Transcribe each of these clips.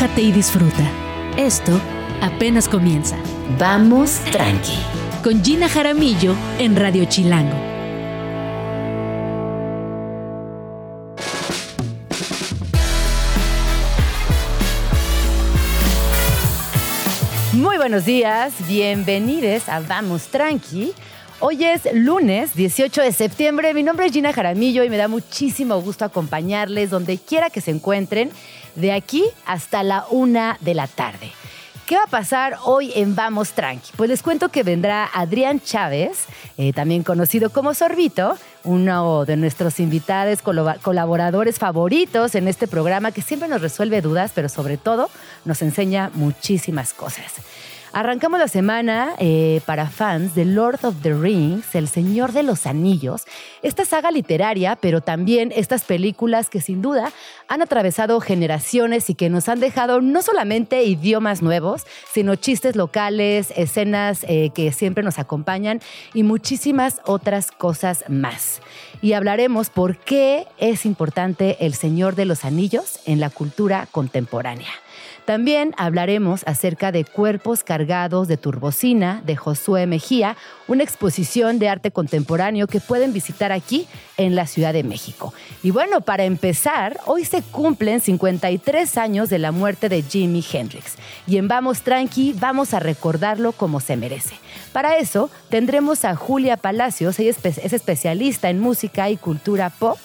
relájate y disfruta. Esto apenas comienza. Vamos tranqui. Con Gina Jaramillo en Radio Chilango. Muy buenos días, bienvenidos a Vamos Tranqui. Hoy es lunes 18 de septiembre. Mi nombre es Gina Jaramillo y me da muchísimo gusto acompañarles donde quiera que se encuentren, de aquí hasta la una de la tarde. ¿Qué va a pasar hoy en Vamos Tranqui? Pues les cuento que vendrá Adrián Chávez, eh, también conocido como Sorbito, uno de nuestros invitados, colaboradores favoritos en este programa que siempre nos resuelve dudas, pero sobre todo nos enseña muchísimas cosas. Arrancamos la semana eh, para fans de Lord of the Rings, El Señor de los Anillos, esta saga literaria, pero también estas películas que sin duda han atravesado generaciones y que nos han dejado no solamente idiomas nuevos, sino chistes locales, escenas eh, que siempre nos acompañan y muchísimas otras cosas más. Y hablaremos por qué es importante El Señor de los Anillos en la cultura contemporánea. También hablaremos acerca de Cuerpos Cargados de Turbocina de Josué Mejía, una exposición de arte contemporáneo que pueden visitar aquí en la Ciudad de México. Y bueno, para empezar, hoy se cumplen 53 años de la muerte de Jimi Hendrix. Y en Vamos Tranqui vamos a recordarlo como se merece. Para eso tendremos a Julia Palacios, ella es especialista en música y cultura pop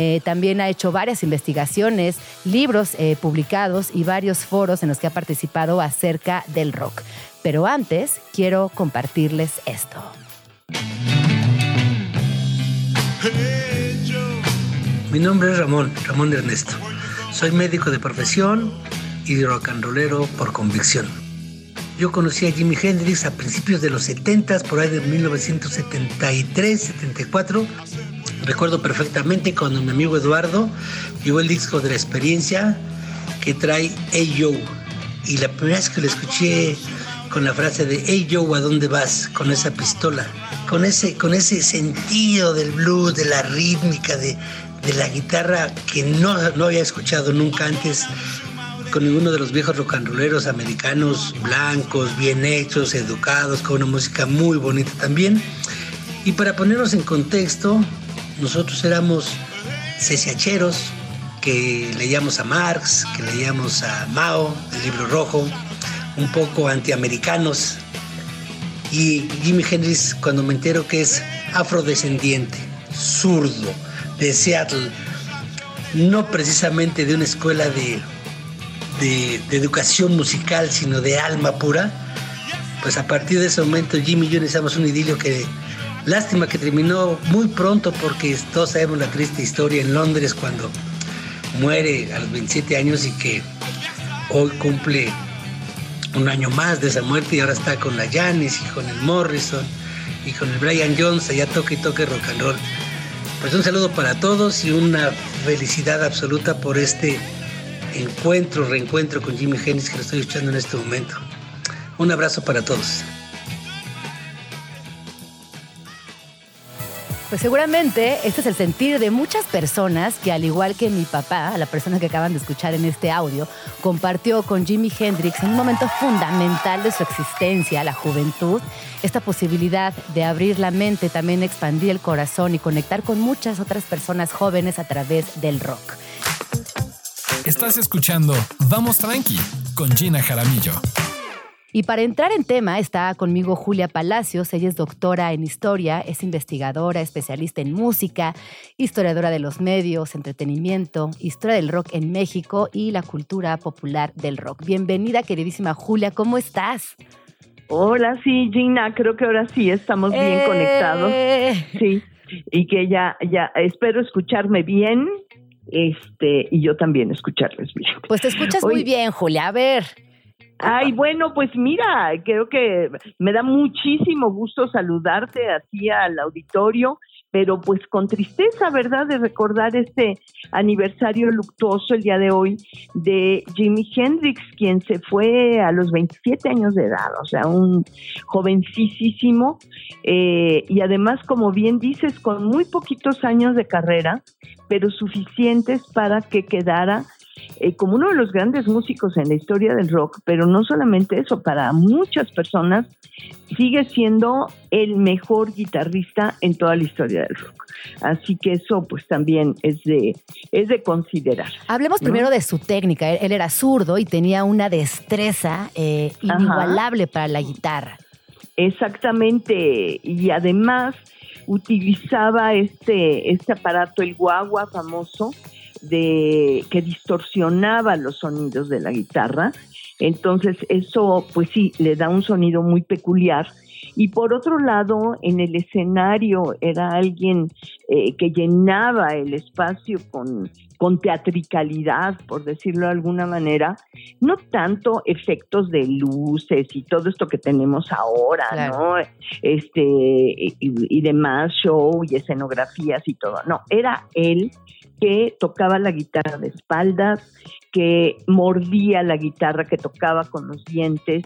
eh, también ha hecho varias investigaciones, libros eh, publicados y varios foros en los que ha participado acerca del rock. Pero antes, quiero compartirles esto. Mi nombre es Ramón, Ramón Ernesto. Soy médico de profesión y rock and rollero por convicción. Yo conocí a Jimi Hendrix a principios de los 70, por ahí de 1973, 74, Recuerdo perfectamente cuando mi amigo Eduardo llevó el disco de la experiencia que trae Hey Yo. Y la primera vez que lo escuché con la frase de Hey Joe, ¿a dónde vas? Con esa pistola, con ese, con ese sentido del blues, de la rítmica, de, la guitarra que no, no había escuchado nunca antes con ninguno de los viejos rock and rolleros americanos, blancos, bien hechos, educados, con una música muy bonita también. Y para ponernos en contexto, nosotros éramos cesiacheros que leíamos a Marx, que leíamos a Mao, el libro rojo, un poco antiamericanos. Y Jimi Hendrix, cuando me entero que es afrodescendiente, zurdo, de Seattle, no precisamente de una escuela de, educación musical, sino de alma pura, pues a partir de ese momento Jimmy y yo necesitamos un idilio que Lástima que terminó muy pronto porque todos sabemos la triste historia en Londres cuando muere a los 27 años y que hoy cumple un año más de esa muerte y ahora está con la Janis y con el Morrison y con el Brian Jones, allá toque y toque rock and roll. Pues un saludo para todos y una felicidad absoluta por este encuentro, reencuentro con Jimmy Hendrix que lo estoy escuchando en este momento. Un abrazo para todos. Pues seguramente este es el sentir de muchas personas que al igual que mi papá, la persona que acaban de escuchar en este audio, compartió con Jimi Hendrix en un momento fundamental de su existencia, la juventud, esta posibilidad de abrir la mente, también expandir el corazón y conectar con muchas otras personas jóvenes a través del rock. Estás escuchando Vamos Tranqui con Gina Jaramillo. Y para entrar en tema está conmigo Julia Palacios, ella es doctora en historia, es investigadora, especialista en música, historiadora de los medios, entretenimiento, historia del rock en México y la cultura popular del rock. Bienvenida queridísima Julia, ¿cómo estás? Hola, sí, Gina, creo que ahora sí estamos bien eh. conectados. Sí, y que ya, ya espero escucharme bien este y yo también escucharles bien. Pues te escuchas muy bien, Julia. A ver. Ay, bueno, pues mira, creo que me da muchísimo gusto saludarte así al auditorio, pero pues con tristeza, ¿verdad?, de recordar este aniversario luctuoso el día de hoy de Jimi Hendrix, quien se fue a los 27 años de edad, o sea, un jovencísimo, eh, y además, como bien dices, con muy poquitos años de carrera, pero suficientes para que quedara eh, como uno de los grandes músicos en la historia del rock, pero no solamente eso, para muchas personas sigue siendo el mejor guitarrista en toda la historia del rock. Así que eso pues también es de, es de considerar. Hablemos primero de su técnica. Él, era zurdo y tenía una destreza eh, inigualable para la guitarra. Exactamente, y además utilizaba este, este aparato, el guagua famoso, de, que distorsionaba los sonidos de la guitarra. Entonces eso, pues sí, le da un sonido muy peculiar y por otro lado, en el escenario era alguien eh, que llenaba el espacio con, con teatricalidad, por decirlo de alguna manera, no tanto efectos de luces y todo esto que tenemos ahora, ¿no? Este, y, y demás, show y escenografías y todo. No, era él que tocaba la guitarra de espaldas, que mordía la guitarra, que tocaba con los dientes,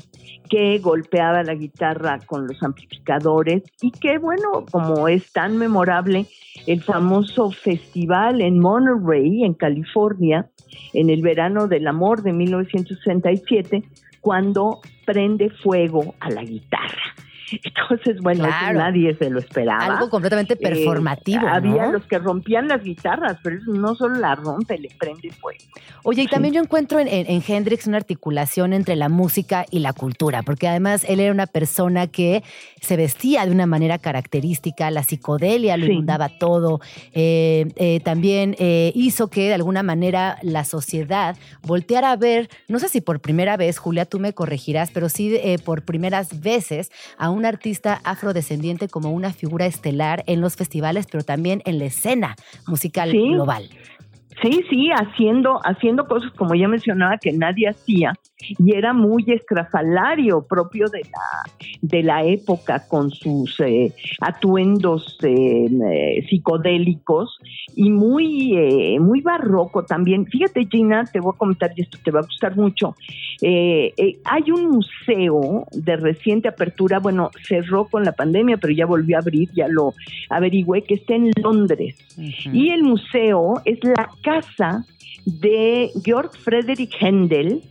que golpeaba la guitarra con los amplificadores y que, bueno, como es tan memorable, el famoso festival en Monterey, en California, en el verano del amor de 1967, cuando prende fuego a la guitarra. Entonces, bueno, nadie se lo esperaba. Algo completamente eh, performativo. había los que rompían las guitarras, pero no solo la rompe, le prende fuego. Oye, y también yo encuentro en, en, Hendrix una articulación entre la música y la cultura, porque además él era una persona que se vestía de una manera característica, la psicodelia lo inundaba todo. Eh, eh, también hizo que de alguna manera la sociedad volteara a ver, no sé si por primera vez, Julia, tú me corregirás, pero sí por primeras veces a un un artista afrodescendiente como una figura estelar en los festivales, pero también en la escena musical global. Sí, sí, haciendo, haciendo cosas como ya mencionaba que nadie hacía y era muy estrafalario propio de la, de la época con sus eh, atuendos eh, eh, psicodélicos y muy, muy barroco también. Fíjate Gina, te voy a comentar y esto te va a gustar mucho. hay un museo de reciente apertura, bueno, cerró con la pandemia, pero ya volvió a abrir, ya lo averigüé, que está en Londres. Y el museo es la casa de Georg Friedrich Händel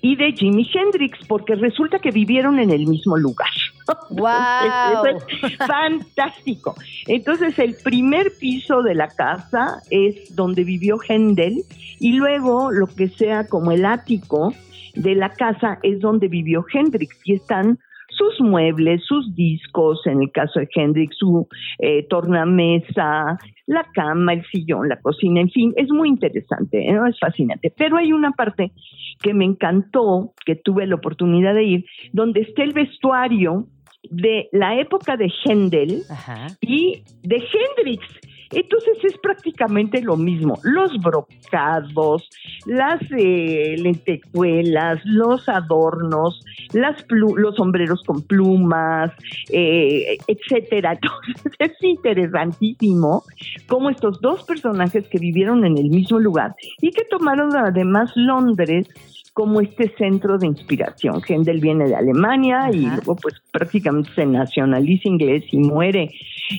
y de Jimi Hendrix, porque resulta que vivieron en el mismo lugar. ¡Wow! es fantástico. Entonces, el primer piso de la casa es donde vivió Händel y luego lo que sea como el ático de la casa es donde vivió Hendrix y están sus muebles, sus discos, en el caso de Hendrix, su eh, tornamesa, la cama, el sillón, la cocina, en fin, es muy interesante, ¿no? es fascinante. Pero hay una parte que me encantó, que tuve la oportunidad de ir, donde está el vestuario de la época de Händel y de Hendrix. Entonces es prácticamente lo mismo. Los brocados, las eh, lentejuelas, los adornos, las los sombreros con plumas, eh, etcétera. Entonces es interesantísimo cómo estos dos personajes que vivieron en el mismo lugar y que tomaron además Londres como este centro de inspiración. Händel viene de Alemania y luego pues prácticamente se nacionaliza inglés y muere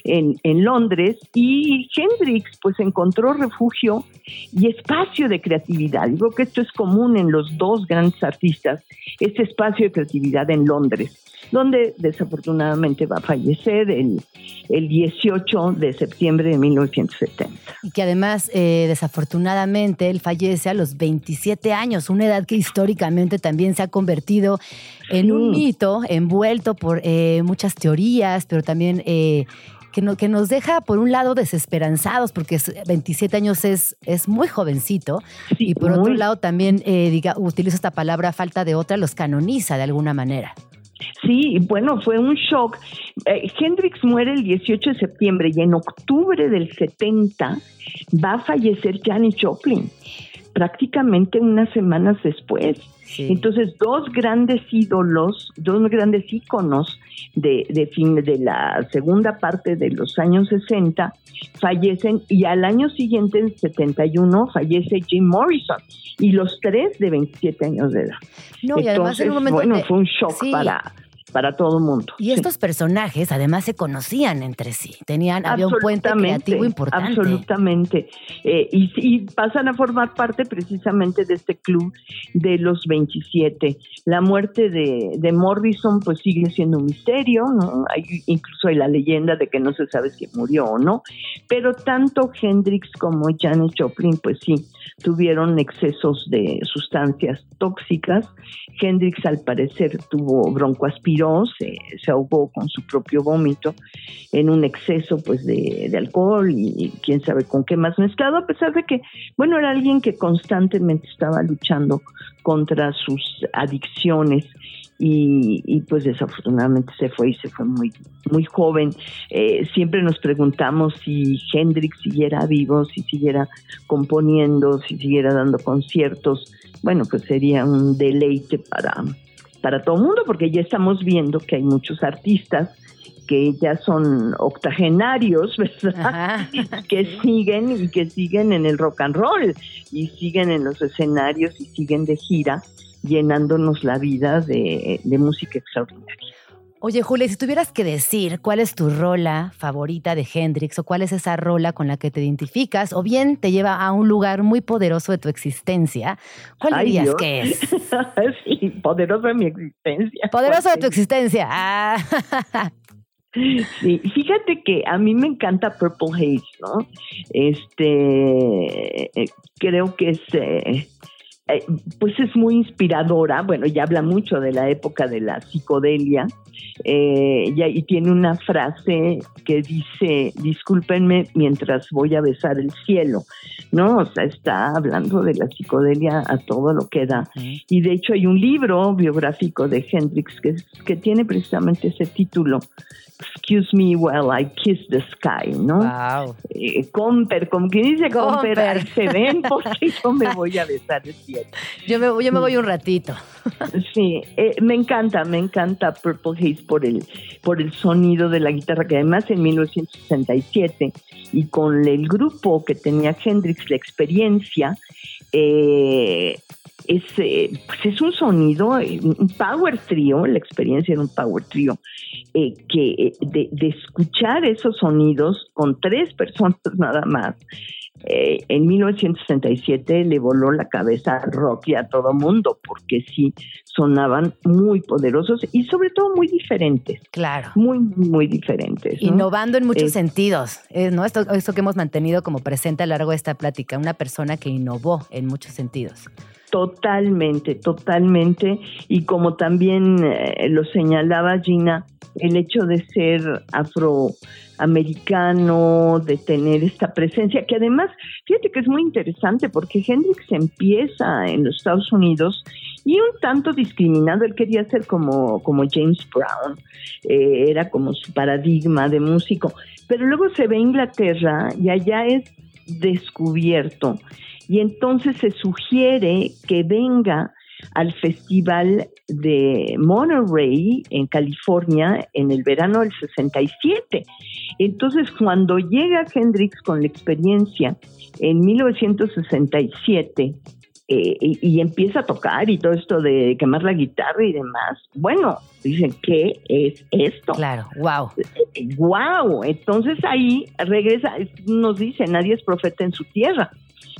en, en Londres y Hendrix pues encontró refugio y espacio de creatividad. Digo que esto es común en los dos grandes artistas, este espacio de creatividad en Londres donde desafortunadamente va a fallecer el, el 18 de septiembre de 1970. Y que además, eh, desafortunadamente, él fallece a los 27 años, una edad que históricamente también se ha convertido en un mito envuelto por eh, muchas teorías, pero también... Eh, que, no, que, nos deja, por un lado, desesperanzados, porque 27 años es, es muy jovencito, y por otro lado también, diga, utilizo esta palabra, falta de otra, los canoniza de alguna manera. Sí, bueno, fue un shock. Eh, Hendrix muere el 18 de septiembre y en octubre del 70 va a fallecer Janis Joplin, prácticamente unas semanas después. Entonces, dos grandes ídolos, dos grandes íconos de, de, fin, de la segunda parte de los años 60 fallecen y al año siguiente, en 71, fallece Jim Morrison y los tres de 27 años de edad. No, y además en un momento bueno, fue un shock para para todo el mundo. Y estos personajes además se conocían entre sí, tenían, había un puente creativo importante. Absolutamente. Eh, y, y, pasan a formar parte precisamente de este club de los 27. La muerte de, de Morrison pues sigue siendo un misterio, ¿no? Hay, incluso hay la leyenda de que no se sabe si murió o no, pero tanto Hendrix como Janis Joplin pues sí, tuvieron excesos de sustancias tóxicas. Hendrix al parecer tuvo broncoaspirós, se, se ahogó con su propio vómito en un exceso pues de, alcohol y, quién sabe con qué más mezclado, a pesar de que, bueno, era alguien que constantemente estaba luchando contra sus adicciones y, pues desafortunadamente se fue y se fue muy muy joven. Eh, siempre nos preguntamos si Hendrix siguiera vivo, si siguiera componiendo, si siguiera dando conciertos. Bueno, pues sería un deleite para, para todo el mundo, porque ya estamos viendo que hay muchos artistas que ya son octogenarios, ¿verdad? que siguen y que siguen en el rock and roll y siguen en los escenarios y siguen de gira llenándonos la vida de, música extraordinaria. Oye, Julia, si tuvieras que decir cuál es tu rola favorita de Hendrix o cuál es esa rola con la que te identificas o bien te lleva a un lugar muy poderoso de tu existencia, ¿cuál dirías que es? sí, poderoso de mi existencia. Poderoso de tu existencia. Ah. Sí, fíjate que a mí me encanta Purple Haze, ¿no? Este, eh, creo que es... Eh, eh, pues es muy inspiradora, bueno, ya habla mucho de la época de la psicodelia, eh, y, tiene una frase que dice, discúlpenme mientras voy a besar el cielo, ¿no? O sea, está hablando de la psicodelia a todo lo que da. Y de hecho hay un libro biográfico de Hendrix que, que tiene precisamente ese título, Excuse me while I kiss the sky, ¿no? Wow. Eh, comper, como que dice Comper, se ven porque yo me voy a besar el cielo. Yo me, yo me voy un ratito. Sí, eh, me encanta, me encanta Purple Haze por el, por el sonido de la guitarra, que además en 1967 y con el grupo que tenía Hendrix, la experiencia, eh, es, eh, pues es un sonido, un power trio, la experiencia era un power trio, eh, que eh, de, escuchar esos sonidos con tres personas nada más, en 1967 le voló la cabeza al rock y a todo mundo, porque sí sonaban muy poderosos y sobre todo muy diferentes. Claro. Muy, muy diferentes. Innovando en muchos sentidos, ¿no? Esto, esto que hemos mantenido como presente a lo largo de esta plática, una persona que innovó en muchos sentidos. Totalmente, totalmente. Y como también eh, lo señalaba Gina, el hecho de ser afroamericano, de tener esta presencia, que además, fíjate que es muy interesante porque Hendrix empieza en los Estados Unidos y un tanto discriminado, él quería ser como, como James Brown, eh, era como su paradigma de músico, pero luego se ve a Inglaterra y allá es descubierto y entonces se sugiere que venga al festival de Monterey en California en el verano del 67. Entonces, cuando llega Hendrix con la experiencia en 1967 eh, y, empieza a tocar y todo esto de quemar la guitarra y demás, bueno, dicen, ¿qué es esto? Claro, wow. Wow, entonces ahí regresa, nos dice, nadie es profeta en su tierra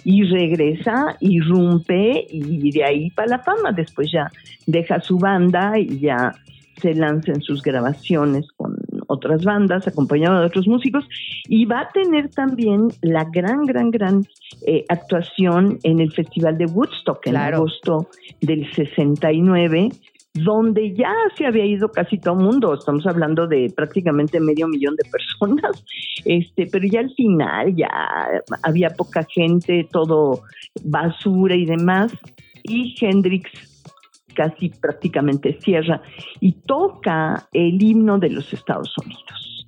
y regresa, irrumpe y de ahí para la fama. Después ya deja su banda y ya se lanza en sus grabaciones con otras bandas, acompañado de otros músicos, y va a tener también la gran, gran, gran eh, actuación en el Festival de Woodstock en agosto del 69, donde ya se había ido casi todo el mundo, estamos hablando de prácticamente medio millón de personas, este, pero ya al final ya había poca gente, todo basura y demás, y Hendrix casi prácticamente cierra y toca el himno de los Estados Unidos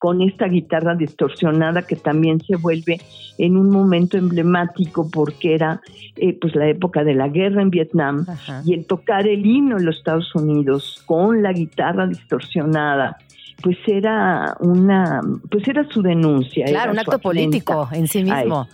con esta guitarra distorsionada que también se vuelve en un momento emblemático porque era eh, pues la época de la guerra en Vietnam y el tocar el himno en los Estados Unidos con la guitarra distorsionada pues era una pues era su denuncia claro un acto político en sí mismo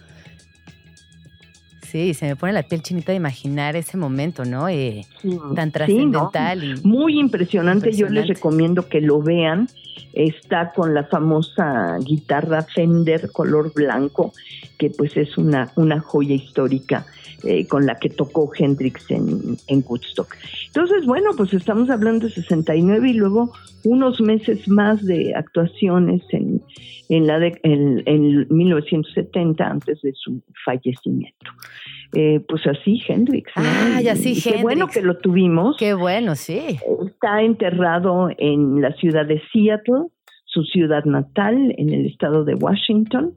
Sí, se me pone la piel chinita de imaginar ese momento, ¿no? Eh, Sí, tan sí, trascendental ¿no? y Muy impresionante. Yo les recomiendo que lo vean. Está con la famosa guitarra Fender color blanco, que pues es una, una joya histórica eh, con la que tocó Hendrix en, en Woodstock. Entonces, bueno, pues estamos hablando de 69 y luego unos meses más de actuaciones en, en, la de- en, en 1970 antes de su fallecimiento. Eh, pues así Hendrix. ¿no? Ah, y así Qué bueno Hendrix. que lo tuvimos. qué bueno, sí. Está enterrado en la ciudad de Seattle, su ciudad natal, en el estado de Washington,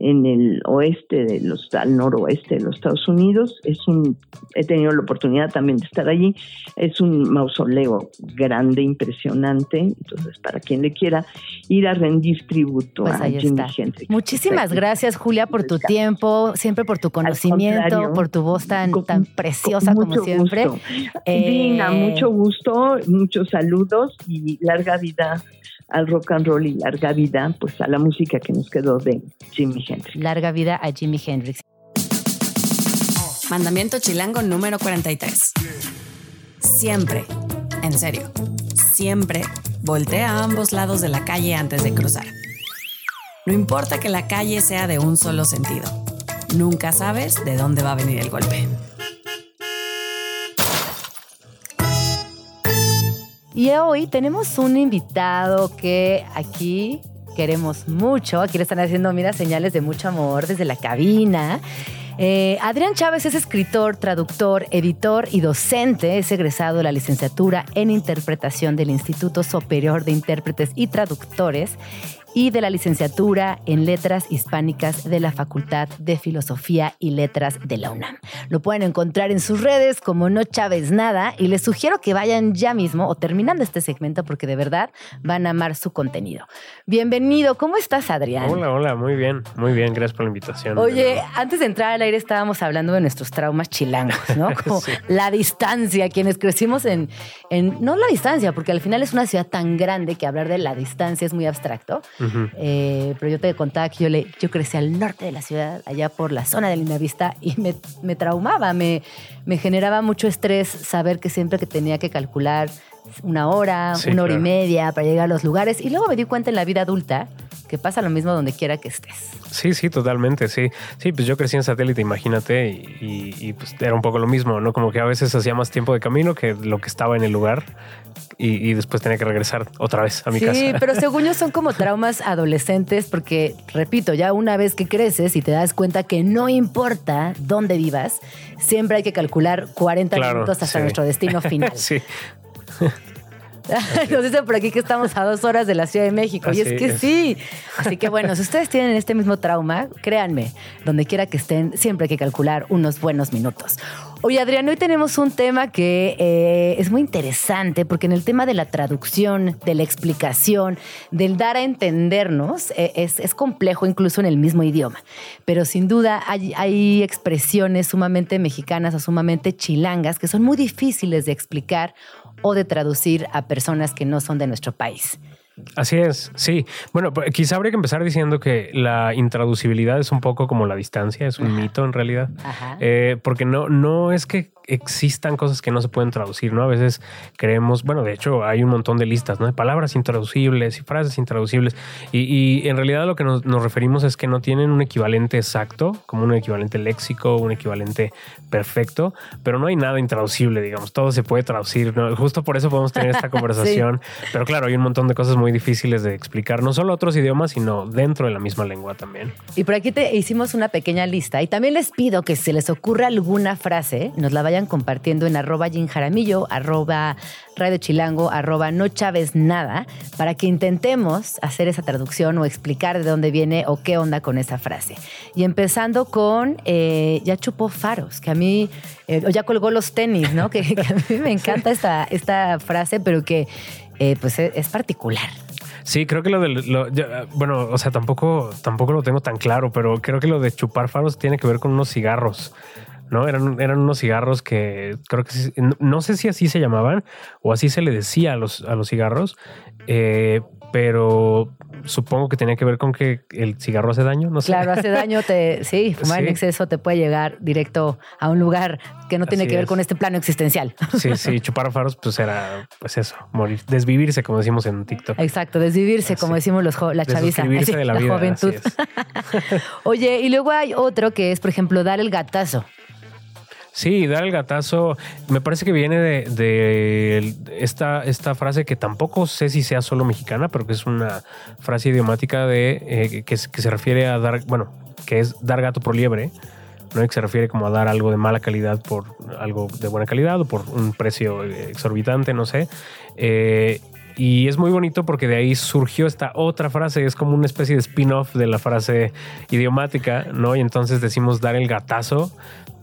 en el oeste de los, al noroeste de los Estados Unidos. Es un, he tenido la oportunidad también de estar allí. Es un mausoleo grande, impresionante. Entonces, para quien le quiera ir a rendir tributo Pues a Jimi. Hendrix. Muchísimas gracias, Julia, por tu tiempo, siempre por tu conocimiento, por tu voz tan, Con- tan con preciosa como siempre. gusto. Eh, Dina, mucho gusto, muchos saludos y larga vida al rock and roll y larga vida pues a la música que nos quedó de Jimi Hendrix. Larga vida a Jimi Hendrix. Mandamiento chilango número 43. Siempre, en serio, siempre voltea a ambos lados de la calle antes de cruzar. No importa que la calle sea de un solo sentido. Nunca sabes de dónde va a venir el golpe. Y hoy tenemos un invitado que aquí queremos mucho. Aquí le están haciendo, mira, señales de mucho amor desde la cabina. Eh, Adrián Chávez es escritor, traductor, editor y docente. Es egresado de la licenciatura en interpretación del Instituto Superior de Intérpretes y Traductores y de la licenciatura en Letras Hispánicas de la Facultad de Filosofía y Letras de la UNAM. Lo pueden encontrar en sus redes como No Chávez Nada y les sugiero que vayan ya mismo o terminando este segmento porque de verdad van a amar su contenido. Bienvenido, ¿cómo estás Adrián? Hola, hola, muy bien, muy bien, gracias por la invitación. Oye, antes de entrar al aire estábamos hablando de nuestros traumas chilangos, ¿no? Como Sí. la distancia, quienes crecimos en, en, no la distancia, porque al final es una ciudad tan grande que hablar de la distancia es muy abstracto. Eh, pero yo te contaba que yo, le, yo crecí al norte de la ciudad, allá por la zona de Lindavista, y me, me traumaba, me, me generaba mucho estrés saber que siempre que tenía que calcular una hora, Sí, una hora y media para llegar a los lugares. Y luego me di cuenta en la vida adulta que pasa lo mismo donde quiera que estés. Sí, sí, totalmente, sí. Sí, pues yo crecí en satélite, imagínate, y, y- y, pues era un poco lo mismo, ¿no? Como que a veces hacía más tiempo de camino que lo que estaba en el lugar y, y después tenía que regresar otra vez a mi sí, casa. pero según yo son como traumas adolescentes porque, repito, ya una vez que creces y te das cuenta que no importa dónde vivas, siempre hay que calcular 40 Claro, minutos hasta sí. nuestro destino final. sí, Nos dicen por aquí que estamos a dos horas de la Ciudad de México. y es que es. sí. Así que bueno, si ustedes tienen este mismo trauma, créanme, donde quiera que estén, siempre hay que calcular unos buenos minutos. Oye, Adrián, hoy tenemos un tema que eh, es muy interesante porque en el tema de la traducción, de la explicación, del dar a entendernos, eh, es, es complejo incluso en el mismo idioma. Pero sin duda hay, hay expresiones sumamente mexicanas o sumamente chilangas que son muy difíciles de explicar o de traducir a personas que no son de nuestro país. Así es, sí. Bueno, pues, quizá habría que empezar diciendo que la intraducibilidad es un poco como la distancia, es un mito en realidad. Ajá. Eh, porque no, no es que existan cosas que no se pueden traducir, ¿no? A veces creemos, bueno, de hecho hay un montón de listas, ¿no? De palabras intraducibles y frases intraducibles. Y, y en realidad lo que nos, nos referimos es que no tienen un equivalente exacto, como un equivalente léxico, un equivalente perfecto, pero no hay nada intraducible, digamos. Todo se puede traducir, ¿no? Justo por eso podemos tener esta conversación. Pero claro, hay un montón de cosas muy difíciles de explicar, no solo otros idiomas, sino dentro de la misma lengua también. Y por aquí te hicimos una pequeña lista y también les pido que si se les ocurre alguna frase, nos la vayan compartiendo en arroba Jaramillo, arroba Radio Chilango, arroba No Chávez Nada, para que intentemos hacer esa traducción o explicar de dónde viene o qué onda con esa frase. Y empezando con eh, ya chupó faros, que a mí, eh, o ya colgó los tenis, ¿no? Que, a mí me encanta esta, esta frase, pero que eh, pues es, es particular. Sí, creo que lo del. bueno, o sea, tampoco, tampoco lo tengo tan claro, pero creo que lo de chupar faros tiene que ver con unos cigarros. ¿No? Eran, eran unos cigarros que creo que sí- no- no sé si así se llamaban o así se le decía a los, a los cigarros, eh, pero supongo que tenía que ver con que el cigarro hace daño, no sé. Claro, hace daño, te, sí, fumar en exceso te puede llegar directo a un lugar que no tiene Así que ver es. con este plano existencial. Sí, sí, chupar faros, pues era, pues eso, morir, desvivirse, como decimos en TikTok. Exacto, desvivirse, como decimos los la chaviza, así, de la la, vida, juventud. Oye, y luego hay otro que es, por ejemplo, dar el gatazo. Sí, dar el gatazo me parece que viene de, esta, esta frase que tampoco sé si sea solo mexicana, pero que es una frase idiomática de eh, que, que se refiere a dar, bueno, que es dar gato por liebre, ¿no? Y que se refiere como a dar algo de mala calidad por algo de buena calidad o por un precio eh, exorbitante, no sé. Eh, y es muy bonito porque de ahí surgió esta otra frase, es como una especie de spin-off de la frase idiomática, ¿no? Y entonces decimos dar el gatazo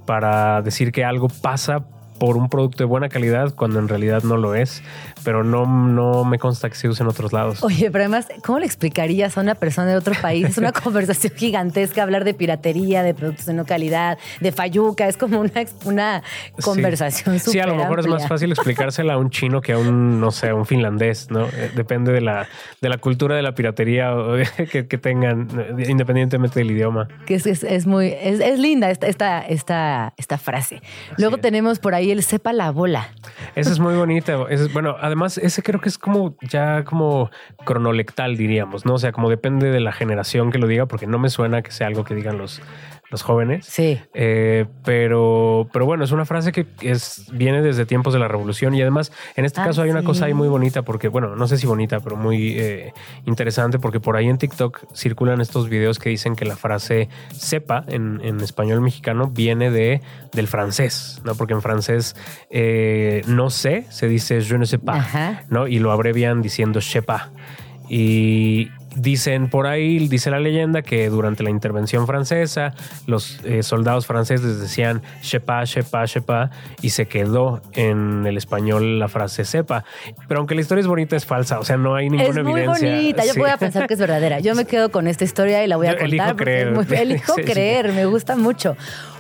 para decir que algo pasa por un producto de buena calidad cuando en realidad no lo es, pero no, no me consta que se use en otros lados. Oye, pero además, ¿cómo le explicarías a una persona de otro país? Es una conversación gigantesca hablar de piratería, de productos de no calidad, de fayuca. Es como una, una conversación Sí. Sí, a lo mejor es más fácil explicársela a un chino que a un, no sé, a un finlandés, ¿no? Eh, Depende de la, de la cultura de la piratería que, que tengan, eh, independientemente del idioma. Que es, es, es muy, es, es linda esta, esta, esta, esta frase. Luego tenemos por ahí el sepa la bola. Esa es muy bonita. Es- bueno, además, ese creo que es como ya como cronolectal, diríamos, ¿no? O sea, como depende de la generación que lo diga, porque no me suena que sea algo que digan los, los jóvenes. Sí. Eh, pero, pero bueno, es una frase que es, viene desde tiempos de la revolución y además en este Ah, caso hay una cosa ahí muy bonita porque, bueno, no sé si bonita, pero muy eh, interesante porque por ahí en TikTok circulan estos videos que dicen que la frase sepa en, en español mexicano viene de, del francés, ¿no? Porque en francés eh, no sé, se dice je ne sais pas, Ajá. ¿no? Y lo abrevian diciendo pas. Y dicen por ahí, dice la leyenda, que durante la intervención francesa, los eh, soldados franceses decían sepa, sepa, sepa, y se quedó en el español la frase sepa. Pero aunque la historia es bonita, es falsa, o sea, no hay ninguna Es muy evidencia. bonita. Yo Sí. voy a pensar que es verdadera. Yo me quedo con esta historia y la voy a Yo contar. elijo creer. es elijo Sí, sí. creer, me gusta mucho.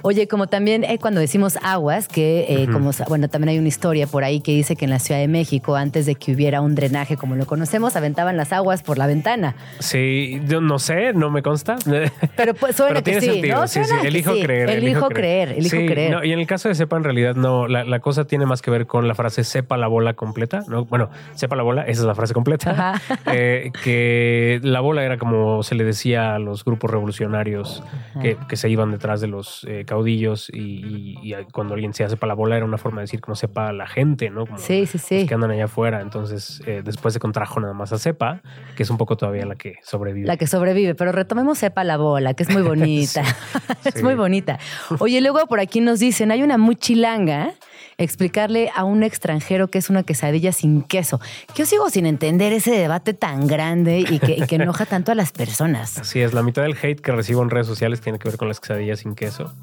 Oye, como también eh, cuando decimos aguas, que eh, como bueno, también hay una historia por ahí que dice que en la Ciudad de México, antes de que hubiera un drenaje como lo conocemos, aventaban las aguas por la ventana. Sí, yo no sé, no me consta. Pero pues suena Pero que tiene sí, sentido. ¿no? Sí, sí, elijo sí. creer. Elijo creer, elijo Sí, creer. no, y en el caso de sepa, en realidad no. La, la cosa tiene más que ver con la frase sepa la bola completa. ¿no? Bueno, sepa la bola, esa es la frase completa. Ajá. Eh, que la bola era como se le decía a los grupos revolucionarios que, que se iban detrás de los eh, caudillos y, y- y cuando alguien decía sepa la bola era una forma de decir como sepa la gente, ¿no? Como Sí, sí, sí. los que andan allá afuera. Entonces, eh, después se contrajo nada más a sepa, que es un poco todavía la que sobrevive. La que sobrevive, pero retomemos sepa la bola, que es muy bonita. es muy bonita. Oye, luego por aquí nos dicen, hay una muy chilanga, explicarle a un extranjero que es una quesadilla sin queso. Que yo sigo sin entender ese debate tan grande y que, y que enoja tanto a las personas. Así es, la mitad del hate que recibo en redes sociales tiene que ver con las quesadillas sin queso.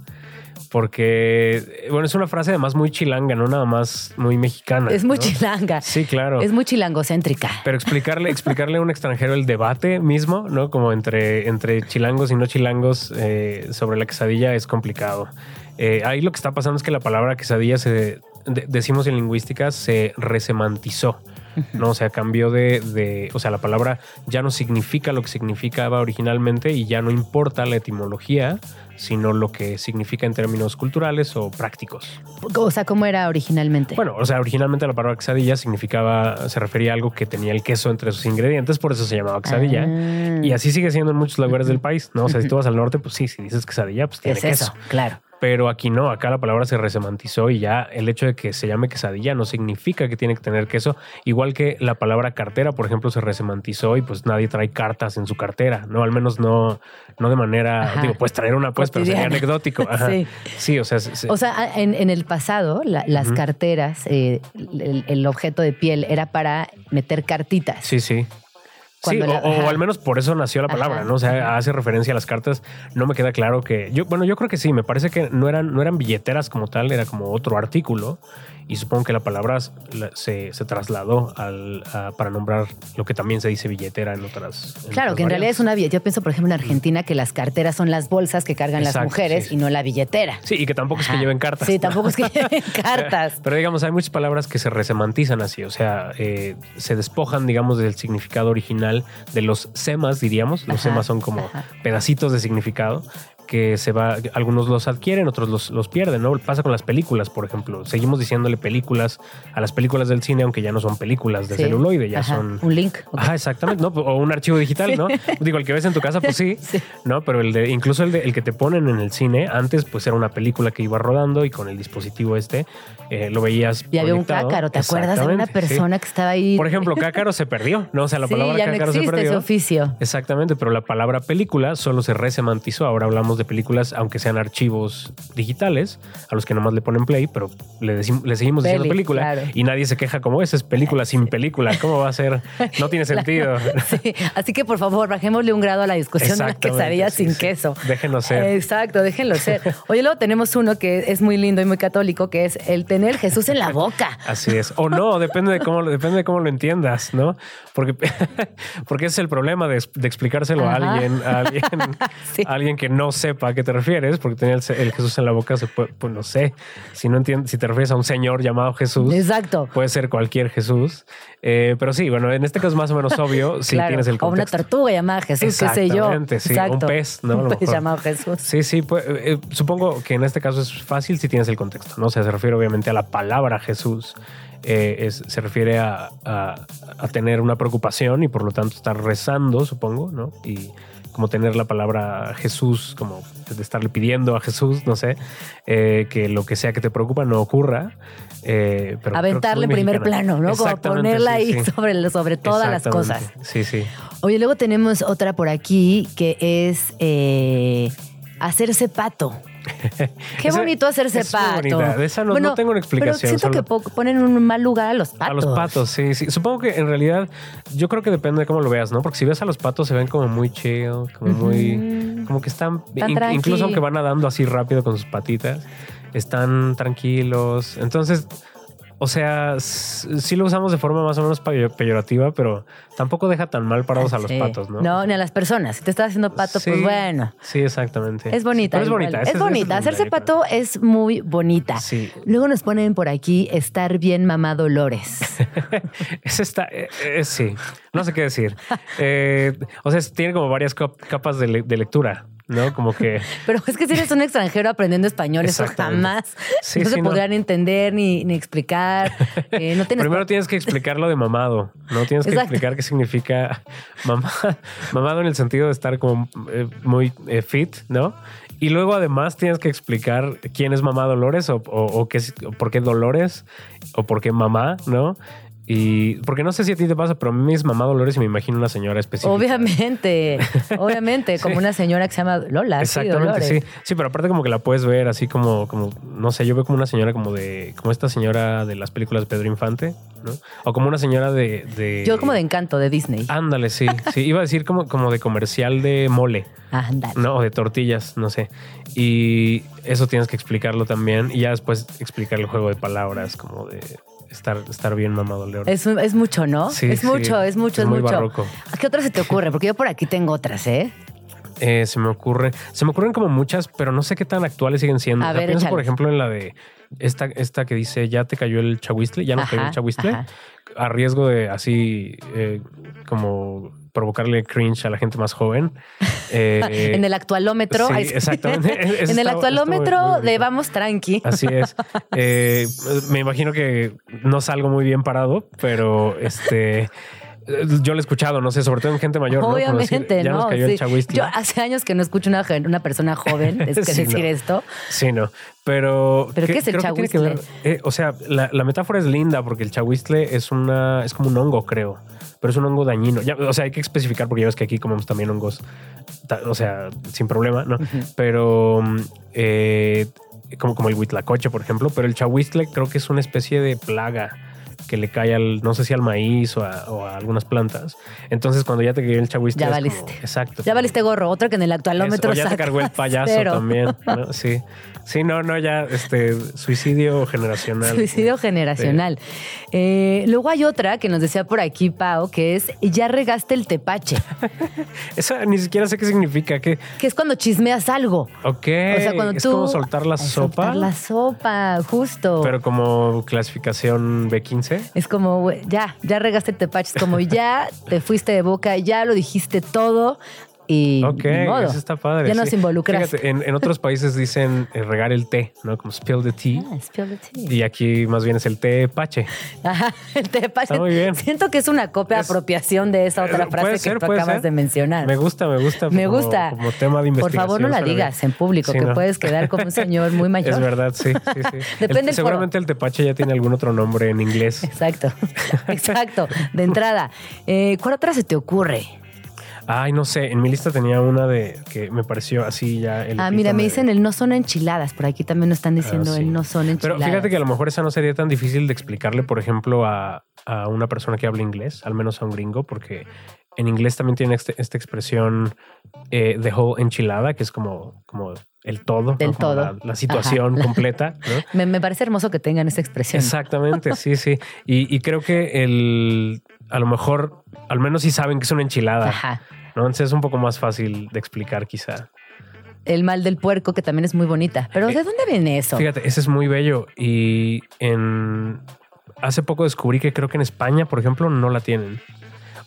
Porque, bueno, es una frase además muy chilanga, no nada más muy mexicana. Es muy ¿no? chilanga. Sí, claro. Es muy chilangocéntrica. Pero explicarle, explicarle a un extranjero el debate mismo, ¿no? Como entre, entre chilangos y no chilangos eh, sobre la quesadilla es complicado. Eh, ahí lo que está pasando es que la palabra quesadilla se, de- decimos en lingüística, se resemantizó. ¿no? O sea, cambió de, de- O sea, la palabra ya no significa lo que significaba originalmente y ya no importa la etimología, sino lo que significa en términos culturales o prácticos. O sea, ¿cómo era originalmente? Bueno, o sea, originalmente la palabra quesadilla significaba, se refería a algo que tenía el queso entre sus ingredientes, por eso se llamaba quesadilla. Ah. Y así sigue siendo en muchos lugares del país, ¿no? O sea, si tú vas al norte, pues sí, si dices quesadilla, pues tiene es queso. eso, claro. Pero aquí no, acá la palabra se resemantizó y ya el hecho de que se llame quesadilla no significa que tiene que tener queso. Igual que la palabra cartera, por ejemplo, se resemantizó y pues nadie trae cartas en su cartera, ¿no? Al menos no, no de manera, Ajá. digo, puedes traer una pues, pero sería anecdótico. Ajá. Sí. Sí. o sea, se- se- O sea, en, en el pasado, la- las carteras, eh, el, el objeto de piel era para meter cartitas. Sí, sí. Sí, o, al menos por eso nació la palabra, Ajá, ¿no? O sea, hace referencia a las cartas. No me queda claro que. Yo, bueno, yo creo que sí, me parece que no eran, no eran billeteras como tal, era como otro artículo. Y supongo que la palabra la- se, se trasladó al, a- para nombrar lo que también se dice billetera en otras. en Claro, otras que en realidad es una billetera. Yo pienso, por ejemplo, en Argentina que las carteras son las bolsas que cargan las mujeres sí. y no la billetera. Sí, y que tampoco es que lleven cartas. Sí, tampoco es que lleven cartas. Pero digamos, hay muchas palabras que se resemantizan así, o sea, eh, se despojan, digamos, del significado original de los semas, diríamos. Los Ajá, semas son como ajá. pedacitos de significado que se va, algunos los adquieren, otros los, los pierden, ¿no? Pasa con las películas, por ejemplo. Seguimos diciéndole películas a las películas del cine, aunque ya no son películas de Sí. celuloide, ya Ajá, son Un link. Ajá, exactamente, ¿no? O un archivo digital, ¿no? Digo, el que ves en tu casa, pues sí, Sí. ¿no? Pero el de, incluso el, de, el que te ponen en el cine, antes pues era una película que iba rodando y con el dispositivo este eh, lo veías. Y había un cácaro, ¿te acuerdas de una persona que estaba ahí? Por ejemplo, cácaro se perdió, ¿no? O sea, la palabra ya no cácaro se existe ese perdió. oficio. Exactamente, pero la palabra película solo se resemantizó. Ahora hablamos de películas, aunque sean archivos digitales, a los que nomás le ponen play, pero le, le seguimos diciendo Peli, película claro. y nadie se queja como es, es película sin película. ¿Cómo va a ser? No tiene sentido. Sí, Así que por favor, bajémosle un grado a la discusión de la quesadilla sí, sin sí. queso. Déjenos ser. Exacto, déjenlo ser. Oye, luego tenemos uno que es muy lindo y muy católico, que es el tener Jesús en la boca. Así es. O no, depende de cómo, lo- depende de cómo lo entiendas, ¿no? Porque, porque ese es el problema de, de explicárselo a alguien, a alguien, a alguien que no sepa a qué te refieres, porque tener el, el Jesús en la boca se puede, pues no sé. Si no entiendes, si te refieres a un señor llamado Jesús, Exacto. puede ser cualquier Jesús. Eh, pero sí, bueno, en este caso es más o menos obvio si Claro, tienes el o una contexto. tortuga llamada Jesús, qué sé yo. Exactamente, sí, un pez, ¿no? Un pez llamado Jesús. Sí, sí, pues, eh, supongo que en este caso es fácil si tienes el contexto, ¿no? O sea, se refiere obviamente a la palabra Jesús. eh, es- se refiere a, a- a tener una preocupación y por lo tanto estar rezando, supongo, ¿no? Y como tener la palabra Jesús, como de estarle pidiendo a Jesús, no sé, eh, que lo que sea que te preocupa no ocurra. eh, pero Aventarle en primer mexicana. plano, ¿no? Como ponerla sí, ahí sí. sobre, sobre todas las cosas. Sí, sí. Oye, luego tenemos otra por aquí que es eh, hacerse pato. Qué Esa bonito hacerse es pato. bonita. De esa no- no tengo una explicación, Pero siento solo- que po- ponen en un mal lugar a los patos. A los patos, sí, sí. Supongo que en realidad yo creo que depende de cómo lo veas, ¿no? Porque si ves a los patos se ven como muy chill, como muy... Como que están... In- incluso aunque van nadando así rápido con sus patitas, están tranquilos. Entonces... O sea, sí lo usamos de forma más o menos peyo- peyorativa, pero tampoco deja tan mal parados a los Sí. patos, ¿no? No, ni a las personas. Si te estás haciendo pato, pues bueno. Sí, exactamente. Es bonita. Es bonita. Es, esa bonita. Hacerse pato es muy bonita. Sí. Luego nos ponen por aquí estar bien mamá Dolores. Ese está, eh, eh, sí, no sé qué decir. Eh, o sea, tiene como varias cap- capas de, le- de lectura, ¿no? Como que Pero es que si eres un extranjero aprendiendo español, eso jamás Sí, no sí, se no. podrían entender ni, ni explicar. Eh, no tienes primero tienes que explicarlo de mamado, ¿no? Tienes que explicar qué significa mamá, mamado en el sentido de estar como eh, muy eh, fit, ¿no? Y luego además tienes que explicar quién es mamá Dolores o, o- o qué o por qué Dolores o por qué mamá, ¿no? Y porque no sé si a ti te pasa, pero a mí es mamá Dolores y me imagino una señora específica. Obviamente, obviamente, como una señora que se llama Lola. sí, Exactamente, sí. Sí, pero aparte como que la puedes ver así como, como, no sé, yo veo como una señora como de, como esta señora de las películas de Pedro Infante, ¿no? O como una señora de... de Yo como de encanto de Disney. Ándale, sí. Sí, iba a decir como, como de comercial de mole, Ándale. ¿no? O de tortillas, no sé. Y eso tienes que explicarlo también. Y ya después explicar el juego de palabras, como de estar, estar bien mamado, León. Es, es mucho, ¿no? Sí, es sí. mucho, es mucho, Es es, muy mucho. barroco. ¿A qué otra se te ocurre? Porque yo por aquí tengo otras, ¿eh? Eh, se me ocurre, se me ocurren como muchas, pero no sé qué tan actuales siguen siendo. A O sea, ver, pienso, por ejemplo, en la de esta, esta que dice ya te cayó el chahuistle, ya no cayó el chahuistle, ajá. a riesgo de así eh, como provocarle cringe a la gente más joven. Eh, en el actualómetro. sí, exactamente. En el está- actualómetro muy- muy de vamos tranqui. Así es. Eh, me imagino que no salgo muy bien parado, pero este. Yo lo he escuchado, no sé, sobre todo en gente mayor. ¿no? Decir, Obviamente, ya ¿no? nos cayó Sí. el chahuistle. Yo hace años que no escucho una, una persona joven es que Sí, decir no. esto. Sí, no. Pero. ¿Pero qué es el ver- eh, o sea, la, la metáfora es linda porque el chahuistle es una. es como un hongo, creo. Pero es un hongo dañino. Ya, o sea, hay que especificar porque ya ves que aquí comemos también hongos. O sea, sin problema, ¿no? Pero. eh, como, como el huitlacoche, por ejemplo. Pero el chahuistle creo que es una especie de plaga. Que le cae al, no sé si al maíz o a, o a algunas plantas. Entonces, cuando ya te cayó el chahuiste, Ya como- valiste. exacto. Ya valiste gorro, otro que en el actualómetro Es- o ya te cargó el payaso cero. también. ¿no? Sí. Sí, no, no, ya, este, suicidio generacional. Suicidio generacional. Eh, luego hay otra que nos decía por aquí, Pau, que es ya regaste el tepache, Esa ni siquiera sé qué significa. ¿Qué? que es cuando chismeas algo. Ok. O sea, cuando es tú. como soltar la sopa. Soltar la sopa, justo. Pero como clasificación B15. Es como, ya, ya regaste el tepache. Es como, ya te fuiste de boca, ya lo dijiste todo y Ok, modo. eso está padre. Ya sí. nos. Fíjate, en, en otros países dicen eh, regar el té, ¿no? Como spill the tea. Ah, spill the tea. Y aquí más bien es el té pache. Ajá, el tepache. Está muy bien. Siento que es una copia Es- apropiación de esa otra Eh, frase que tú acabas ser. de mencionar. Me gusta, me gusta. Me como- gusta. Como tema de Por investigación. favor, no la digas en público, Sí, que no. puedes quedar como un señor muy mayor. Es verdad, sí. sí, sí. Depende El- seguramente el tepache ya tiene algún otro nombre en inglés. Exacto, exacto. De entrada, eh, ¿cuál otra se te ocurre? Ay, no sé. En mi lista tenía una de que me pareció así ya. El ah, mira, me de- dicen el no son enchiladas. Por aquí también nos están diciendo Ah, sí. el no son Pero enchiladas. fíjate que a lo mejor esa no sería tan difícil de explicarle, por ejemplo, a, a una persona que habla inglés, al menos a un gringo, porque en inglés también tiene este- esta expresión eh, de whole enchilada, que es como, como el todo. Del todo. La, la situación Ajá. completa. ¿no? me, me parece hermoso que tengan esa expresión. Exactamente, sí, sí. Y, y creo que el a lo mejor, al menos sí saben que es una enchilada, Ajá. ¿no? Entonces es un poco más fácil de explicar, quizá. El mal del puerco, que también es muy bonita. Pero ¿de dónde viene eso? Eh, Fíjate, ese es muy bello. Y en hace poco descubrí que creo que en España, por ejemplo, no la tienen.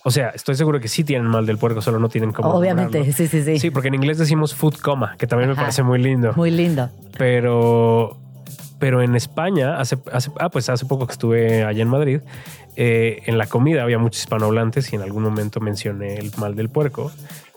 O sea, estoy seguro que sí tienen mal del puerco, solo no tienen cómo. Obviamente, nombrarlo. sí, sí, sí. Sí, porque en inglés decimos food coma, que también me parece muy lindo. Muy lindo. Pero, pero en España, hace, hace, ah, pues hace poco que estuve allá en Madrid, eh, en la comida había muchos hispanohablantes y en algún momento mencioné el mal del puerco.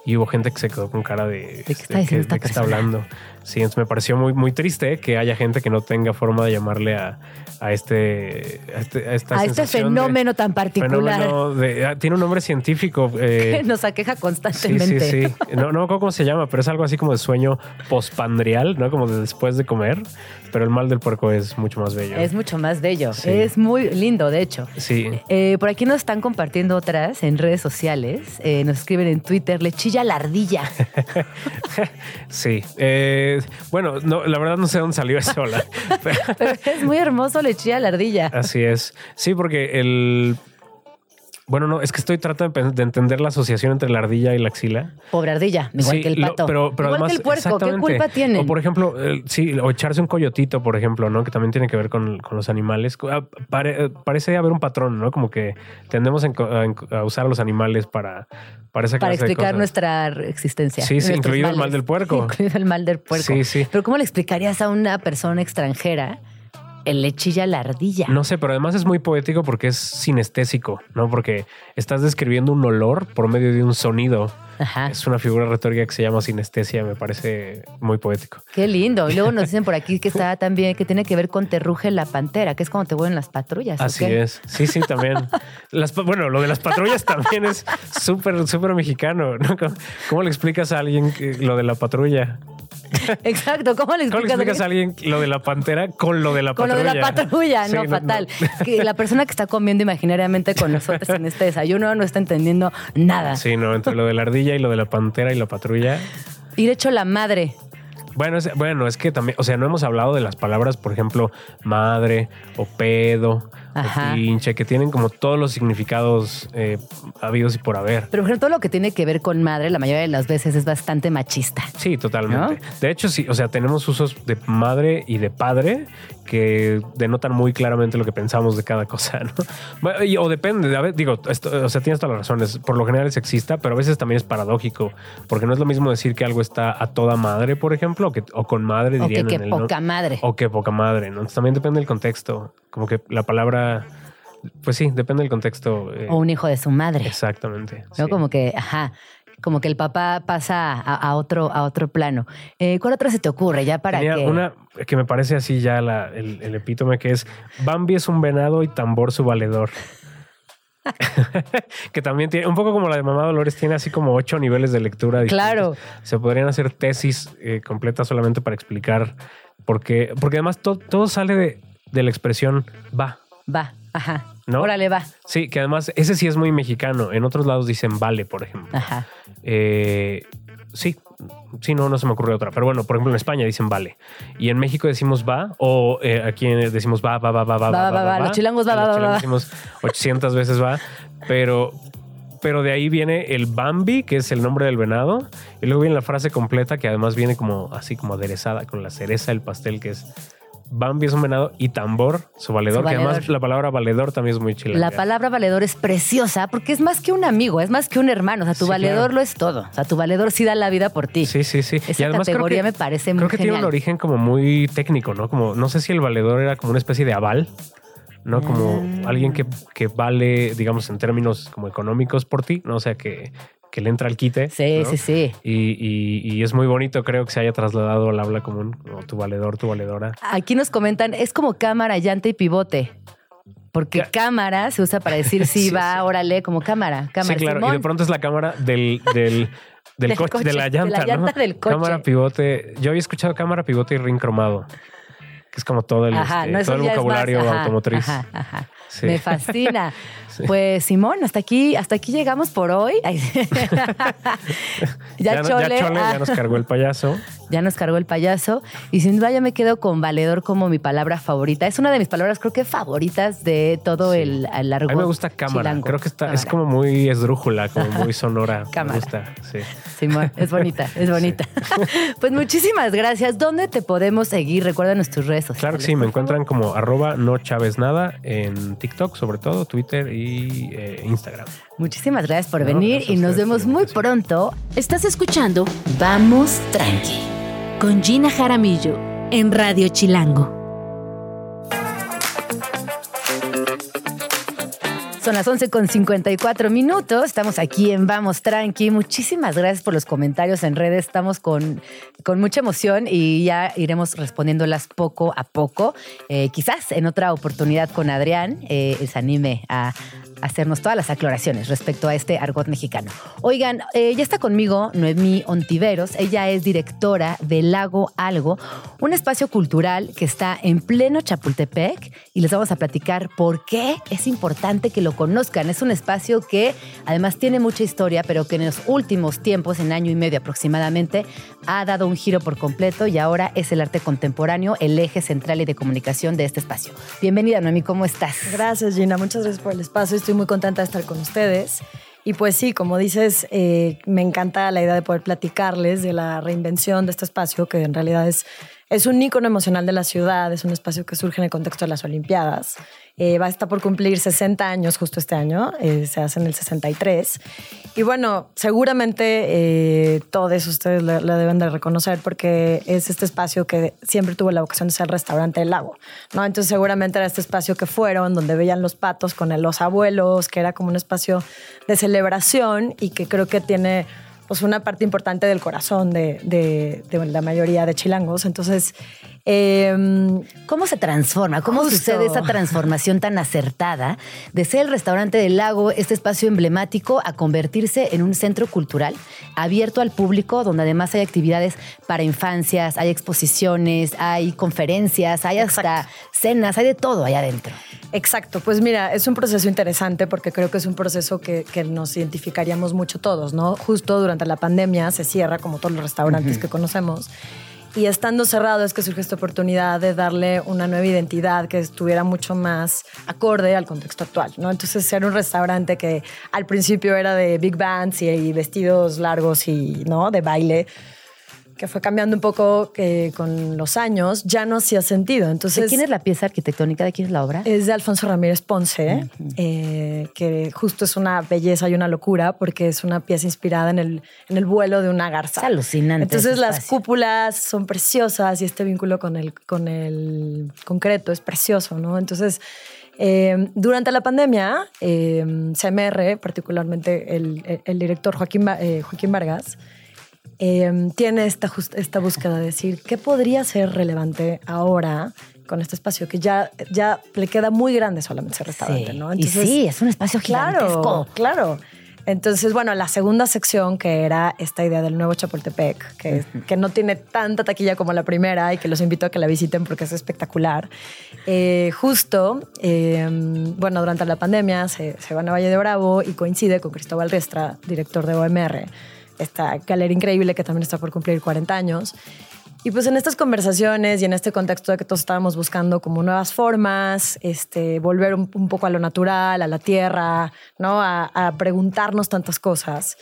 Y hubo gente que se quedó con cara de, qué está esta de qué está hablando. Sí, entonces me pareció muy, muy triste que haya gente que no tenga forma de llamarle a, a este, a este, a esta A este de- fenómeno tan particular fenómeno de- ah, tiene un nombre científico. eh, que nos aqueja Sí, constantemente. sí, sí. No, no me acuerdo cómo se llama, pero es algo así como de sueño pospandrial, ¿no? Como de después de comer. Pero el mal del puerco es mucho más bello. Es mucho más bello. Sí. Es muy lindo, de hecho. Sí. Eh, por aquí nos están compartiendo otras en redes sociales. Eh, nos escriben en Twitter, le chilla la ardilla. Sí. Eh, bueno, no, la verdad no sé dónde salió eso. la- pero Pero es muy hermoso, le chilla la ardilla. así es. Sí, porque el. Bueno, no, es que estoy tratando de, entender la asociación entre la ardilla y la axila. Pobre ardilla, igual Sí, que el lo- pato. pero, pero igual además, que el puerco, ¿qué culpa tiene? O por ejemplo, sí, o echarse un coyotito, por ejemplo, ¿no? Que también tiene que ver con, con los animales. Ah, pare- eh, parece haber un patrón, ¿no? Como que tendemos a, usar a los animales para, para esa Para clase de explicar cosas. nuestra existencia. Sí, sí, incluido el mal del puerco. Incluido el mal del puerco. Sí, sí. Pero ¿cómo le explicarías a una persona extranjera el le chilla la ardilla? No sé, pero además es muy poético porque es sinestésico, ¿no? Porque estás describiendo un olor por medio de un sonido. Ajá. Es una figura retórica que se llama sinestesia, me parece muy poético. Qué lindo. Y luego nos dicen por aquí que está también, que tiene que ver con Terruge la pantera, que es cuando te vuelven las patrullas. ¿o Así qué? es. Sí, sí, también. Las, bueno, lo de las patrullas también es súper, súper mexicano. ¿no? ¿Cómo, cómo le explicas a alguien que- lo de la patrulla? Exacto. ¿Cómo le ¿Cómo le explicas, a alguien lo de la pantera con lo de la Con lo patrulla? de la patrulla, Sí, no, fatal. Que la persona que está comiendo imaginariamente con nosotros en este desayuno no está entendiendo nada. Sí, no, entre lo de la ardilla y lo de la pantera y la patrulla. Y de hecho, la madre. Bueno, es, bueno, es que también, o sea, no hemos hablado de las palabras, por ejemplo, madre o pedo Ajá. o pinche, que tienen como todos los significados eh, habidos y por haber. Pero por todo lo que tiene que ver con madre, la mayoría de las veces es bastante machista. Sí, totalmente. De hecho, sí, o sea, tenemos usos de madre y de padre que denotan muy claramente lo que pensamos de cada cosa, ¿no? O depende, a ver, digo, esto, o sea, tienes todas las razones. Por lo general es sexista, pero a veces también es paradójico, porque no es lo mismo decir que algo está a toda madre, por ejemplo, o, que, o con madre, O que, dirían que en el, ¿no? poca madre. O que poca madre, ¿no? Entonces también depende del contexto. Como que la palabra, pues sí, depende del contexto. eh, O un hijo de su madre. Exactamente. ¿no? sí. Como que, ajá, como que el papá pasa a, a otro, a otro plano. Eh, ¿Cuál otra se te ocurre ya para Tenía que una que me parece así ya la- el, el epítome que es Bambi es un venado y tambor su valedor. que también tiene, un poco como la de Mamá Dolores, tiene así como ocho niveles de lectura. distintos. Claro. Se podrían hacer tesis eh, completas solamente para explicar por qué. Porque además to- todo sale de, de la expresión va. Va? Ajá. ¿no? Órale, va. Sí, que además ese sí es muy mexicano. En otros lados dicen vale, por ejemplo. Ajá. Eh, sí, sí, no, no se me ocurre otra. Pero bueno, por ejemplo, en España dicen vale. Y en México decimos va, o eh, aquí decimos va, va, va, va, va, Va, va, va. Los chilangos va, A va, los va, chilangos va. decimos 800 veces va, pero, pero de ahí viene el Bambi, que es el nombre del venado. Y luego viene la frase completa, que además viene como así como aderezada con la cereza del pastel, que es Bambi es un venado y tambor, su valedor, Su que además la palabra valedor también es muy chilanga. La palabra valedor es preciosa porque es más que un amigo, es más que un hermano. O sea, tu Sí, valedor claro. lo es todo. O sea, tu valedor sí da la vida por ti. Sí, sí, sí. Esa categoría me parece muy Creo que tiene un origen como muy técnico, ¿no? Como, no sé si el valedor era como una especie de aval, ¿no? Como Ah. alguien que, que vale, digamos, en términos como económicos por ti, ¿no? O sea, que, que le entra al quite. Sí, ¿no? sí, sí. Y, y- y es muy bonito, creo que se haya trasladado al habla común, como tu valedor, tu valedora. Aquí nos comentan, es como cámara, llanta y pivote. Porque Ya. cámara se usa para decir sí, Sí, va, sí. órale, como cámara. cámara sí, claro. Simón. Y de pronto es la cámara del, del, del Del coche, coche, de la de llanta, la llanta ¿no? del coche. Cámara, pivote. Yo había escuchado cámara, pivote y ring cromado, que es como todo el, Ajá, este, no, todo el es más, vocabulario ajá, automotriz. Ajá, ajá. Sí. Me fascina. Sí. Pues Simón, hasta aquí, hasta aquí llegamos por hoy. Ya, Ya, chole, ya Chole ah, ya nos cargó el payaso. ya nos cargó el payaso. Y sin duda yo me quedo con valedor como mi palabra favorita. Es una de mis palabras, creo que favoritas de todo Sí. el, el A largo. mí me gusta cámara. chilango. Creo que está, es como muy esdrújula, como muy sonora. Cámara. Me gusta, sí. Simón, es bonita, es bonita. Pues muchísimas gracias. ¿Dónde te podemos seguir? Recuérdanos tus redes sociales. Claro que sí, me encuentran como arroba no chaves nada en TikTok, sobre todo, Twitter y eh, Instagram. Muchísimas gracias por No, venir gracias y nos vemos muy pronto. Estás escuchando Vamos Tranqui con Gina Jaramillo en Radio Chilango. Son las 11 con 54 minutos. Estamos aquí en Vamos Tranqui. Muchísimas gracias por los comentarios en redes. Estamos con, con mucha emoción y ya iremos respondiéndolas poco a poco. Eh, quizás en otra oportunidad con Adrián eh, anime a hacernos todas las aclaraciones respecto a este argot mexicano. Oigan, eh, ya está conmigo Noemí Ontiveros. Ella es directora de Lago Algo, un espacio cultural que está en pleno Chapultepec y les vamos a platicar por qué es importante que lo conozcan. Es un espacio que además tiene mucha historia, pero que en los últimos tiempos, en año y medio aproximadamente, ha dado un giro por completo y ahora es el arte contemporáneo el eje central y de comunicación de este espacio. Bienvenida, Noemí, ¿cómo estás? Gracias, Gina. Muchas gracias por el espacio. Estoy muy contenta de estar con ustedes. Y pues sí, como dices, eh, me encanta la idea de poder platicarles de la reinvención de este espacio, que en realidad es, es un ícono emocional de la ciudad, es un espacio que surge en el contexto de las Olimpiadas. Eh, va a estar por cumplir 60 años justo este año, eh, se hace en el 63. Y bueno, seguramente eh, todos ustedes la, deben de reconocer porque es este espacio que siempre tuvo la vocación de ser el restaurante del lago, ¿no? Entonces seguramente era este espacio que fueron, donde veían los patos con los abuelos, que era como un espacio de celebración y que creo que tiene pues una parte importante del corazón de, de- de la mayoría de chilangos. Entonces, em, ¿Cómo se transforma? ¿Cómo Justo. sucede esa transformación tan acertada de ser el restaurante del lago, este espacio emblemático, a convertirse en un centro cultural abierto al público, donde además hay actividades para infancias, hay exposiciones, hay conferencias, hay hasta Exacto. cenas, hay de todo allá adentro? Exacto, pues mira, es un proceso interesante porque creo que es un proceso que, que nos identificaríamos mucho todos, ¿no? Justo durante la pandemia se cierra como todos los restaurantes que conocemos. Y estando cerrado es que surge esta oportunidad de darle una nueva identidad que estuviera mucho más acorde al contexto actual, ¿no? Entonces, ser un restaurante que al principio era de big bands y, y vestidos largos y, ¿no? De baile, que fue cambiando un poco eh, con los años, ya no hacía sentido. Entonces, ¿De quién es la pieza arquitectónica? ¿De quién es la obra? es de Alfonso Ramírez Ponce, eh, que justo es una belleza y una locura porque es una pieza inspirada en el, en el vuelo de una garza. Es alucinante Entonces las cúpulas son preciosas y este vínculo con el, con el concreto es precioso, ¿no? Entonces, eh, durante la pandemia, eh, CMR, particularmente el, el- director Joaquín, eh, Joaquín Vargas, eh, tiene esta, esta búsqueda de decir qué podría ser relevante ahora con este espacio que ya, ya le queda muy grande solamente ese restaurante, Sí. ¿no? y sí, es un espacio gigantesco. claro. Entonces, bueno, la segunda sección, que era esta idea del nuevo Chapultepec, que, que no tiene tanta taquilla como la primera y que los invito a que la visiten porque es espectacular. Eh, justo, eh, bueno, durante la pandemia se, se van a Valle de Bravo y coincide con Cristóbal Restra, director de OMR, esta galería increíble que también está por cumplir 40 años. Y pues en estas conversaciones y en este contexto de que todos estábamos buscando como nuevas formas, este, volver un, un poco a lo natural, a la tierra, ¿no? A, a preguntarnos tantas cosas,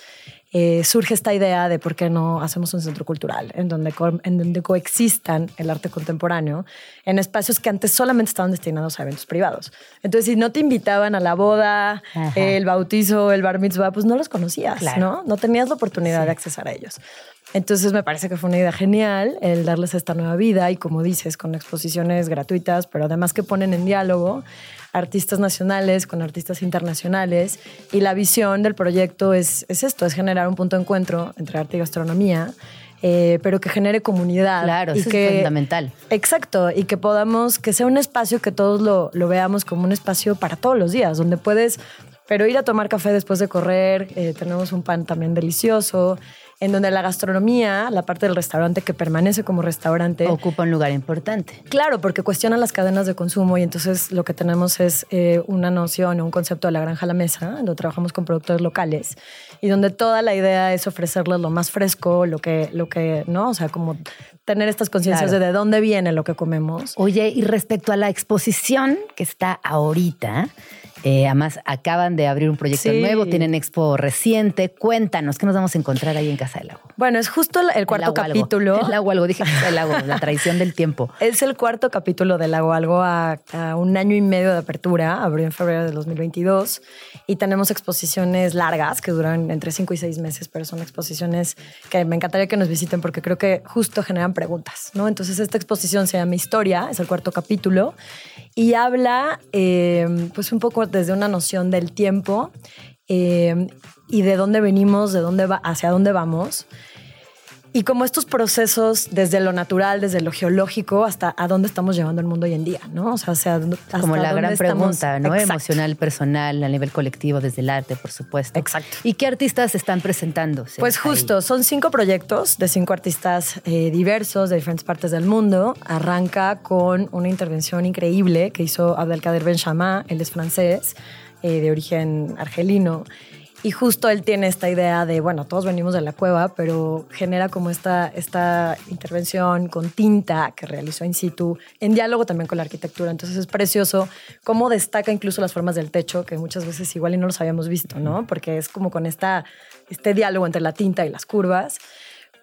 eh, surge esta idea de por qué no hacemos un centro cultural en donde, en donde coexistan el arte contemporáneo en espacios que antes solamente estaban destinados a eventos privados. Entonces, si no te invitaban a la boda, Ajá. el bautizo, el bar mitzvah, pues no los conocías, Claro. ¿no? No tenías la oportunidad de accesar a ellos. Entonces me parece que fue una idea genial el darles esta nueva vida y como dices, con exposiciones gratuitas, pero además que ponen en diálogo artistas nacionales con artistas internacionales y la visión del proyecto es, es esto, es generar un punto de encuentro entre arte y gastronomía, eh, pero que genere comunidad. Claro, y eso que, es fundamental. Exacto, y que podamos, que sea un espacio que todos lo, lo veamos como un espacio para todos los días, donde puedes, pero ir a tomar café después de correr, eh, tenemos un pan también delicioso, en donde la gastronomía, la parte del restaurante que permanece como restaurante, Ocupa un lugar importante. Claro, porque cuestionan las cadenas de consumo y entonces lo que tenemos es eh, una noción o un concepto de la granja a la mesa, donde trabajamos con productores locales y donde toda la idea es ofrecerles lo más fresco, lo que, lo que ¿no? O sea, como tener estas conciencias Claro. de de dónde viene lo que comemos. Oye, y respecto a la exposición que está ahorita, eh, además acaban de abrir un proyecto Sí. nuevo, tienen expo reciente. Cuéntanos, ¿qué nos vamos a encontrar ahí en Casa del Lago? Bueno, es justo el, el cuarto El Lago Algo. capítulo. El Lago Algo, dije Casa del Lago, la tradición del tiempo. Es el cuarto capítulo de Lago Algo a, a un año y medio de apertura, abrió en febrero de 2022 y tenemos exposiciones largas que duran entre 5 y 6 meses, pero son exposiciones que me encantaría que nos visiten porque creo que justo generan preguntas, ¿no? Entonces esta exposición se llama Historia, es el cuarto capítulo y habla eh, pues un poco desde una noción del tiempo eh, y de dónde venimos, de dónde va, hacia dónde vamos. Y como estos procesos desde lo natural, desde lo geológico, hasta a dónde estamos llevando el mundo hoy en día, ¿no? O sea, hacia dónde- hasta Como la dónde gran estamos- pregunta, ¿no? Exacto. Emocional, personal, a nivel colectivo, desde el arte, por supuesto. Exacto. ¿Y qué artistas están presentándose? Pues ahí? justo, son cinco proyectos de cinco artistas eh, diversos de diferentes partes del mundo. Arranca con una intervención increíble que hizo Abdelkader Ben Shama, él es francés, eh, de origen argelino. Y justo él tiene esta idea de, bueno, todos venimos de la cueva, pero genera como esta, esta intervención con tinta que realizó in situ, en diálogo también con la arquitectura. Entonces es precioso cómo destaca incluso las formas del techo, que muchas veces igual y no los habíamos visto, ¿no? Porque es como con esta, este diálogo entre la tinta y las curvas.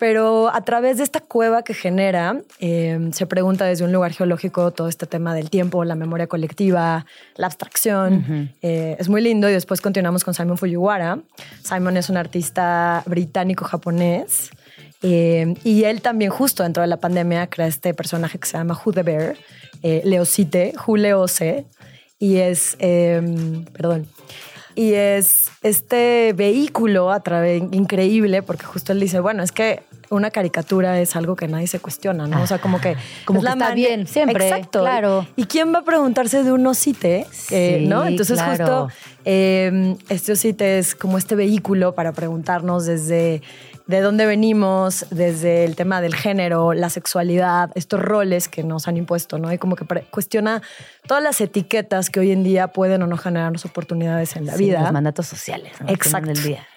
Pero a través de esta cueva que genera, eh, se pregunta desde un lugar geológico todo este tema del tiempo, la memoria colectiva, la abstracción. Eh, es muy lindo y después continuamos con Simon Fujiwara. Simon es un artista británico-japonés eh, y él también justo dentro de la pandemia crea este personaje que se llama Who the Bear, eh, Leocite, Who Leoce, y es, eh, perdón, y es este vehículo a través increíble, porque justo él dice, bueno, es que una caricatura es algo que nadie se cuestiona, ¿no? O sea, como que... Como es que está bien, siempre, Exacto. claro. ¿Y quién va a preguntarse de un osite? Eh, Sí, ¿No? Entonces claro. justo eh, este osite es como este vehículo para preguntarnos desde de dónde venimos, desde el tema del género, la sexualidad, estos roles que nos han impuesto, ¿no? Y como que cuestiona todas las etiquetas que hoy en día pueden o no generarnos oportunidades en la Sí, vida. Los mandatos sociales, ¿no? Exacto. del día.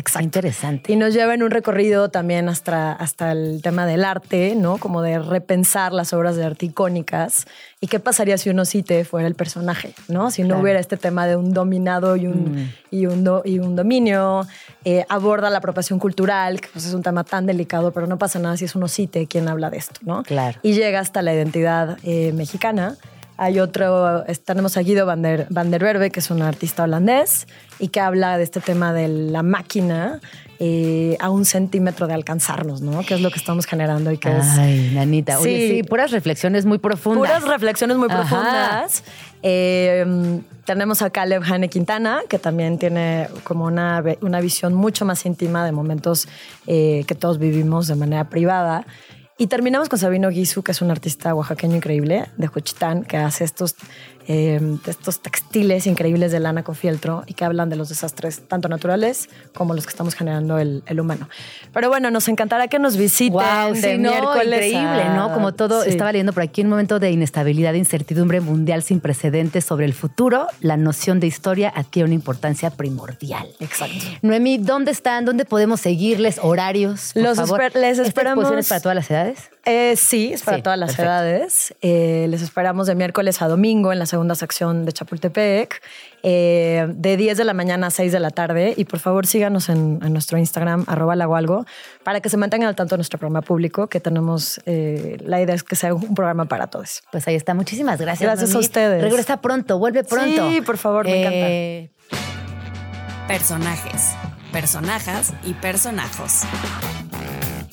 Exacto. Interesante. Y nos lleva en un recorrido también hasta, hasta el tema del arte, ¿no? Como de repensar las obras de arte icónicas. ¿Y qué pasaría si uno cite fuera el personaje, ¿no? Si no Claro. hubiera este tema de un dominado y un, y un, do- y un dominio. Eh, aborda la apropiación cultural, que pues, es un tema tan delicado, pero no pasa nada si es uno cite quien habla de esto, ¿no? Claro. Y llega hasta la identidad eh, mexicana. Hay otro, tenemos a Guido van der, van der Werve, que es un artista holandés y que habla de este tema de la máquina eh, a un centímetro de alcanzarnos, ¿no? Que es lo que estamos generando y que es Ay, nanita. Oye, Sí. sí, puras reflexiones muy profundas. puras reflexiones muy Ajá. profundas. Eh, tenemos a Caleb Hane Quintana, que también tiene como una, una visión mucho más íntima de momentos eh, que todos vivimos de manera privada. Y terminamos con Sabino Guizu, que es un artista oaxaqueño increíble de Juchitán, que hace estos eh, de estos textiles increíbles de lana con fieltro y que hablan de los desastres tanto naturales como los que estamos generando el, el humano. Pero bueno, nos encantará que nos visiten Wow, de sí, miércoles increíble, a- ¿no? Como todo, Sí. estaba leyendo por aquí un momento de inestabilidad e incertidumbre mundial sin precedentes sobre el futuro, la noción de historia adquiere una importancia primordial. Exacto. Noemí, ¿dónde están? ¿Dónde podemos seguirles? ¿Horarios? Por Los favor. esper- les ¿Esta esperamos- exposición es para todas las edades? Eh, sí, es para Sí, todas las perfecto. edades. Eh, les esperamos de miércoles a domingo en la segunda sección de Chapultepec, eh, de 10 de la mañana a 6 de la tarde. Y por favor síganos en, en nuestro Instagram, arroba lagoalgo, para que se mantengan al tanto de nuestro programa público, que tenemos, la idea es que sea un programa para todos. Pues ahí está. Muchísimas gracias. Gracias a ustedes. Regresa pronto, vuelve pronto. Sí, por favor, me Eh, Personajes, personajas y personajos.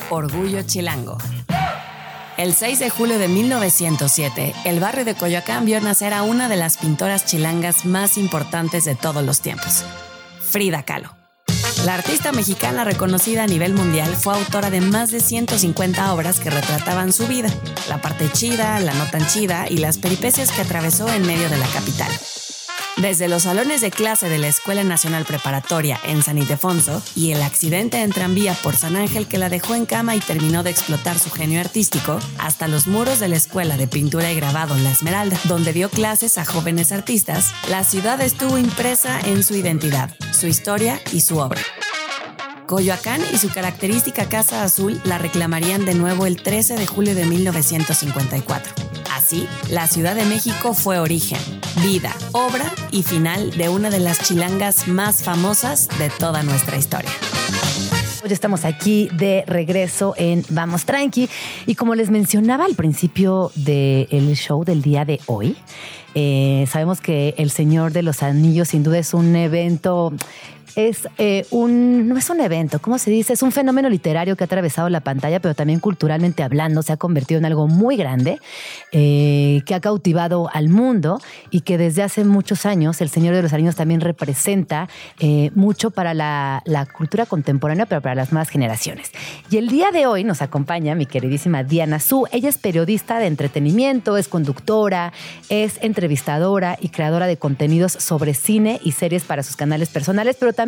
Orgullo Chilango. El 6 de julio de 1907, el barrio de Coyoacán vio nacer a una de las pintoras chilangas más importantes de todos los tiempos, Frida Kahlo. La artista mexicana reconocida a nivel mundial fue autora de más de 150 obras que retrataban su vida, la parte chida, la no tan chida y las peripecias que atravesó en medio de la capital. Desde los salones de clase de la Escuela Nacional Preparatoria en San Ildefonso y el accidente en tranvía por San Ángel que la dejó en cama y terminó de explotar su genio artístico, hasta los muros de la Escuela de Pintura y Grabado La Esmeralda, donde dio clases a jóvenes artistas, la ciudad estuvo impresa en su identidad, su historia y su obra. Coyoacán y su característica Casa Azul la reclamarían de nuevo el 13 de julio de 1954. Así, la Ciudad de México fue origen, vida, obra y final de una de las chilangas más famosas de toda nuestra historia. Hoy estamos aquí de regreso en Vamos Tranqui. Y como les mencionaba al principio del show del día de hoy, eh, sabemos que El Señor de los Anillos sin duda es un evento. Es eh, un, no es un evento, ¿cómo se dice? Es un fenómeno literario que ha atravesado la pantalla, pero también culturalmente hablando se ha convertido en algo muy grande, eh, que ha cautivado al mundo y que desde hace muchos años El Señor de los Anillos también representa eh, mucho para la, la cultura contemporánea, pero para las nuevas generaciones. Y el día de hoy nos acompaña mi queridísima Diana Su. Ella es periodista de entretenimiento, es conductora, es entrevistadora y creadora de contenidos sobre cine y series para sus canales personales, pero también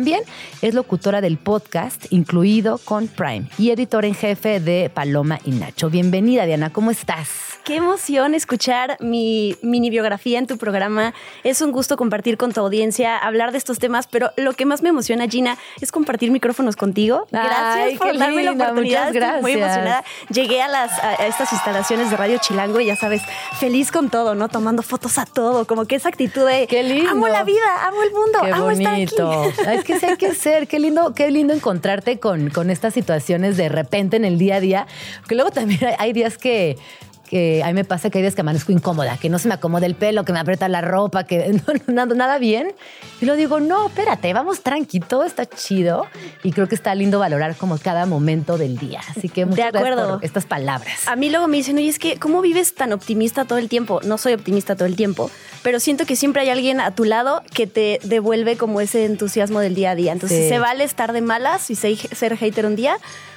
es locutora del podcast incluido con Prime y editora en jefe de Paloma y Nacho. Bienvenida, Diana, ¿cómo estás? Qué emoción escuchar mi mini biografía en tu programa. Es un gusto compartir con tu audiencia, hablar de estos temas, pero lo que más me emociona, Gina, es compartir micrófonos contigo. Gracias Ay, por darme la oportunidad. muchas Estoy muy gracias. emocionada. Llegué a, las, a a estas instalaciones de Radio Chilango y ya sabes, feliz con todo, ¿no? Tomando fotos a todo, como que esa actitud de Qué lindo. amo la vida, amo el mundo, Qué amo estar bonito. aquí. Es que sí hay que ser, qué lindo, qué lindo encontrarte con, con estas situaciones de repente en el día a día. Que luego también hay días que, que a mí me pasa que hay días que amanezco incómoda, que no se me acomoda el pelo, que me aprieta la ropa, que no, no, nada, nada bien. Y luego digo, no, espérate, vamos tranqui, todo está chido. Y creo que está lindo valorar como cada momento del día. Así que muchas gracias acuerdo. por estas palabras. A mí luego me dicen, oye, es que, ¿cómo vives tan optimista todo el tiempo? No soy optimista todo el tiempo, pero siento que siempre hay alguien a tu lado que te devuelve como ese entusiasmo del día a día. Entonces, Sí. se vale estar de malas y ser hater un día,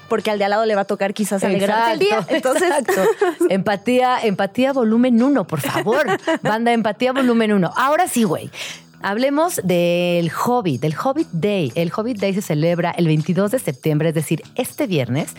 porque al de al lado le va a tocar quizás alegrarte el día. Entonces, exacto. Empatía, empatía volumen uno, por favor. Banda empatía volumen uno. Ahora sí, güey. Hablemos del Hobbit, del Hobbit Day. El Hobbit Day se celebra el 22 de septiembre, es decir, este viernes,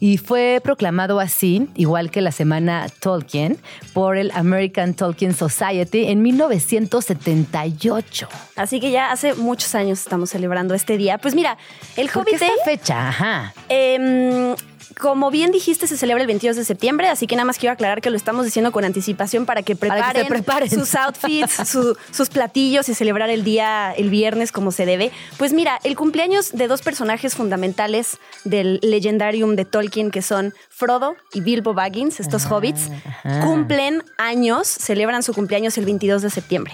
y fue proclamado así, igual que la semana Tolkien, por el American Tolkien Society en 1978. así que ya hace muchos años estamos celebrando este día. Pues mira, el ¿Por qué Hobbit Day... esta fecha? Ajá. Em, como bien dijiste, se celebra el 22 de septiembre, así que nada más quiero aclarar que lo estamos diciendo con anticipación para que Para que preparen, se preparen. sus outfits, su- sus platillos y celebrar el día el viernes como se debe. Pues mira, el cumpleaños de dos personajes fundamentales del legendarium de Tolkien, que son Frodo y Bilbo Baggins, estos hobbits, ajá. cumplen años, celebran su cumpleaños el 22 de septiembre.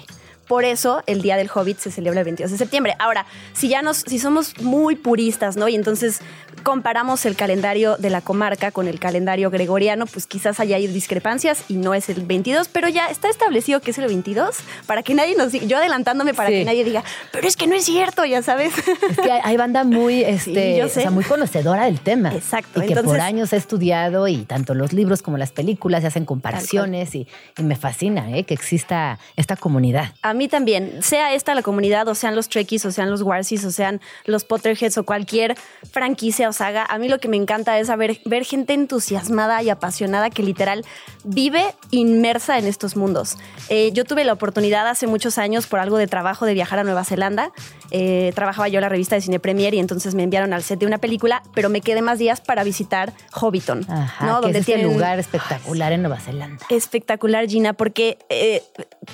Por eso el Día del Hobbit se celebra el 22 de septiembre. Ahora, si ya nos, si somos muy puristas, ¿no? Y entonces comparamos el calendario de la comarca con el calendario gregoriano, pues quizás haya discrepancias y no es el 22, pero ya está establecido que es el 22 para que nadie nos diga, yo adelantándome para Sí. que nadie diga, pero es que no es cierto, ya sabes. Es que hay, hay banda muy, este, yo o sea, muy conocedora del tema. Exacto, Y que por años ha estudiado y tanto los libros como las películas se hacen comparaciones y, y me fascina ¿eh? que exista esta comunidad. A mí también, sea esta la comunidad, o sean los Trekkies, o sean los Warsies, o sean los Potterheads, o cualquier franquicia o saga, a mí lo que me encanta es saber, ver gente entusiasmada y apasionada que literal vive inmersa en estos mundos. Eh, yo tuve la oportunidad hace muchos años, por algo de trabajo, de viajar a Nueva Zelanda. Eh, trabajaba yo en la revista de Cine Premier y entonces me enviaron al set de una película, pero me quedé más días para visitar Hobbiton, Ajá, ¿no? que es este tienen- lugar espectacular en Nueva Zelanda. espectacular, Gina, porque eh,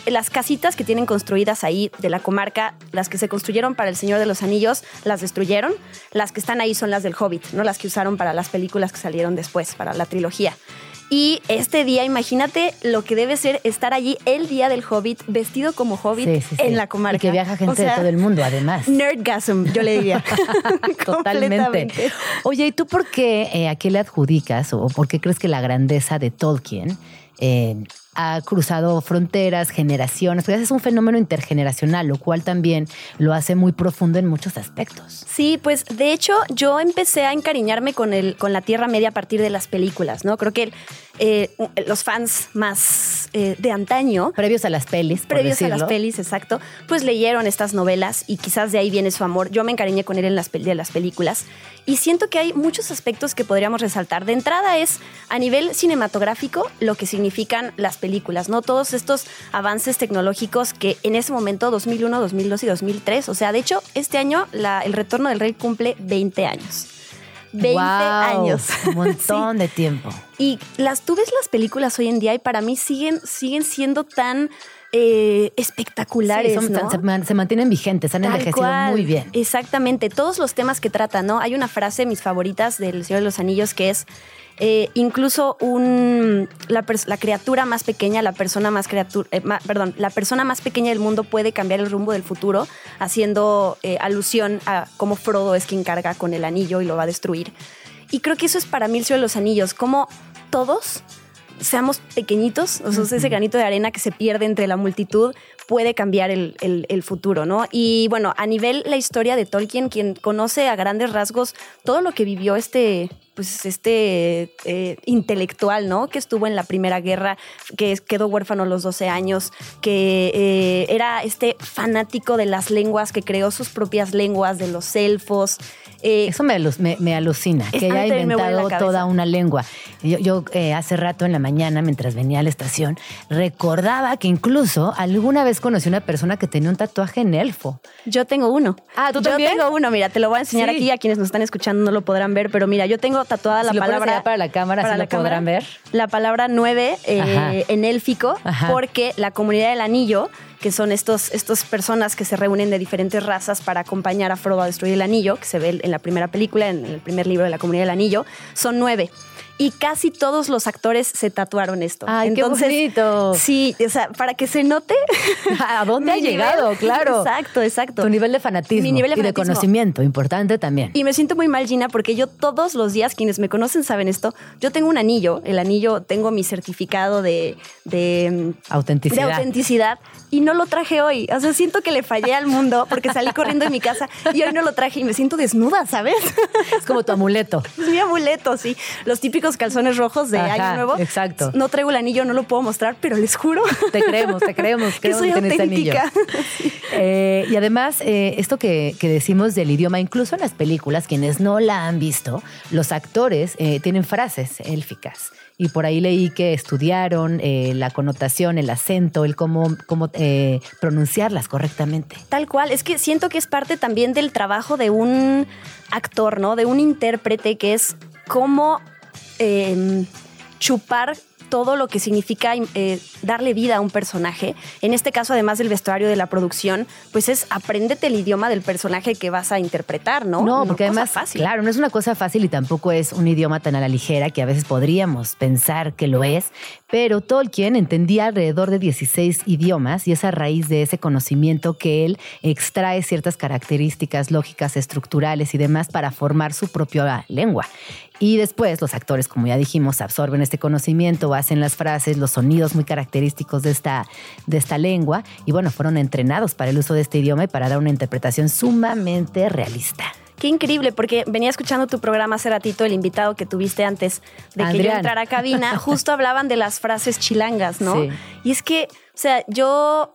las casitas que tienen construidas ahí de la comarca, las que se construyeron para el Señor de los Anillos, las destruyeron. Las que están ahí son las del Hobbit, ¿no? Las que usaron para las películas que salieron después, para la trilogía. Y este día, imagínate lo que debe ser estar allí el día del Hobbit, vestido como Hobbit Sí, sí, sí. en la comarca. Y que viaja gente O sea, de todo el mundo, además. Nerdgasm, yo le diría. Totalmente. Oye, ¿y tú por qué, eh, a qué le adjudicas o por qué crees que la grandeza de Tolkien eh, ha cruzado fronteras, generaciones? Porque es un fenómeno intergeneracional, lo cual también lo hace muy profundo en muchos aspectos. Sí, pues de hecho yo empecé a encariñarme con, el, con la Tierra Media a partir de las películas, ¿no? Creo que eh, los fans más eh, de antaño, Previos a las pelis, por previos a las pelis, exacto, pues leyeron estas novelas y quizás de ahí viene su amor. Yo me encariñé con él en las, de las películas y siento que hay muchos aspectos que podríamos resaltar. De entrada es a nivel cinematográfico lo que significan las películas, ¿no? Todos estos avances tecnológicos que en ese momento, 2001, 2002 y 2003, o sea, de hecho, este año la- el retorno del rey cumple 20 años. 20 Guau, años. Un montón de tiempo. Y las tú ves las películas hoy en día y para mí siguen, siguen siendo tan eh, espectaculares. Sí, son- ¿no? se, man- se mantienen vigentes, han Tal envejecido cual. muy bien. Exactamente. Todos los temas que tratan, ¿no? Hay una frase, mis favoritas del Señor de los Anillos, que es eh, incluso un, la, criatura más pequeña, la persona más criatura, eh, ma- perdón, la persona más pequeña del mundo puede cambiar el rumbo del futuro, haciendo eh, alusión a cómo Frodo es quien carga con el anillo y lo va a destruir. Y creo que eso es para mí el Señor de los Anillos, como todos seamos pequeñitos, o sea, ese granito de arena que se pierde entre la multitud puede cambiar el, el- el futuro, ¿no? Y bueno, a nivel la historia de Tolkien, quien conoce a grandes rasgos todo lo que vivió este, pues este eh, intelectual, ¿no? Que estuvo en la Primera Guerra, que quedó huérfano a los 12 años, que eh, era este fanático de las lenguas, que creó sus propias lenguas, de los elfos. Eh, Eso me, me- me alucina, Es- que haya la inventado toda una lengua. Yo, yo, eh, hace rato en la mañana, mientras venía a la estación, recordaba que incluso alguna vez conocí una persona que tenía un tatuaje en elfo. Yo tengo uno. Ah, ¿tú yo también? tengo uno, mira, te lo voy a enseñar Sí. aquí. A quienes nos están escuchando no lo podrán ver, pero mira, yo tengo tatuada la Si palabra. para la cámara, sí lo podrán ver. La palabra nueve eh, Ajá. en élfico, Ajá. porque la comunidad del anillo, que son estos, estas personas que se reúnen de diferentes razas para acompañar a Frodo a destruir el anillo, que se ve en la primera película, en el primer libro de la comunidad del anillo, son nueve. Y casi todos los actores se tatuaron esto. ¡Ay, qué bonito! Sí, o sea, para que se note. ¿A dónde ha nivel. llegado? Claro. Exacto, exacto. Tu nivel de fanatismo Mi nivel de y de fanatismo. conocimiento, importante también. Y me siento muy mal, Gina, porque yo todos los días, quienes me conocen saben esto, yo tengo un anillo, el anillo, tengo mi certificado de, de, Autenticidad. de autenticidad y no lo traje hoy. O sea, siento que le fallé al mundo porque salí corriendo de mi casa y hoy no lo traje y me siento desnuda, ¿sabes? Es como tu amuleto. Es mi amuleto, sí. Los típicos calzones rojos de Ajá, Año Nuevo. exacto. No traigo el anillo, no lo puedo mostrar, pero les juro. Te creemos, te creemos. Que soy tienes ese anillo. auténtica. Eh, y además, eh, esto que, que decimos del idioma, incluso en las películas, quienes no la han visto, los actores eh, tienen frases élficas. Y por ahí leí que estudiaron eh, la connotación, el acento, el cómo, cómo eh, pronunciarlas correctamente. Tal cual, es que siento que es parte también del trabajo de un actor, ¿no? De un intérprete que es cómo eh, chupar todo lo que significa eh, darle vida a un personaje. En este caso, además del vestuario de la producción, pues es apréndete el idioma del personaje que vas a interpretar, ¿no? No, porque además, fácil. claro, no es una cosa fácil y tampoco es un idioma tan a la ligera que a veces podríamos pensar que lo es, pero Tolkien entendía alrededor de 16 idiomas y es a raíz de ese conocimiento que él extrae ciertas características lógicas, estructurales y demás para formar su propia lengua. Y después los actores, como ya dijimos, absorben este conocimiento, hacen las frases, los sonidos muy característicos de esta, de esta lengua y bueno, fueron entrenados para el uso de este idioma y para dar una interpretación sumamente realista. Qué increíble, porque venía escuchando tu programa hace ratito, el invitado que tuviste antes de que yo entrara a cabina, justo hablaban de las frases chilangas, ¿no? Sí. Y es que, o sea, yo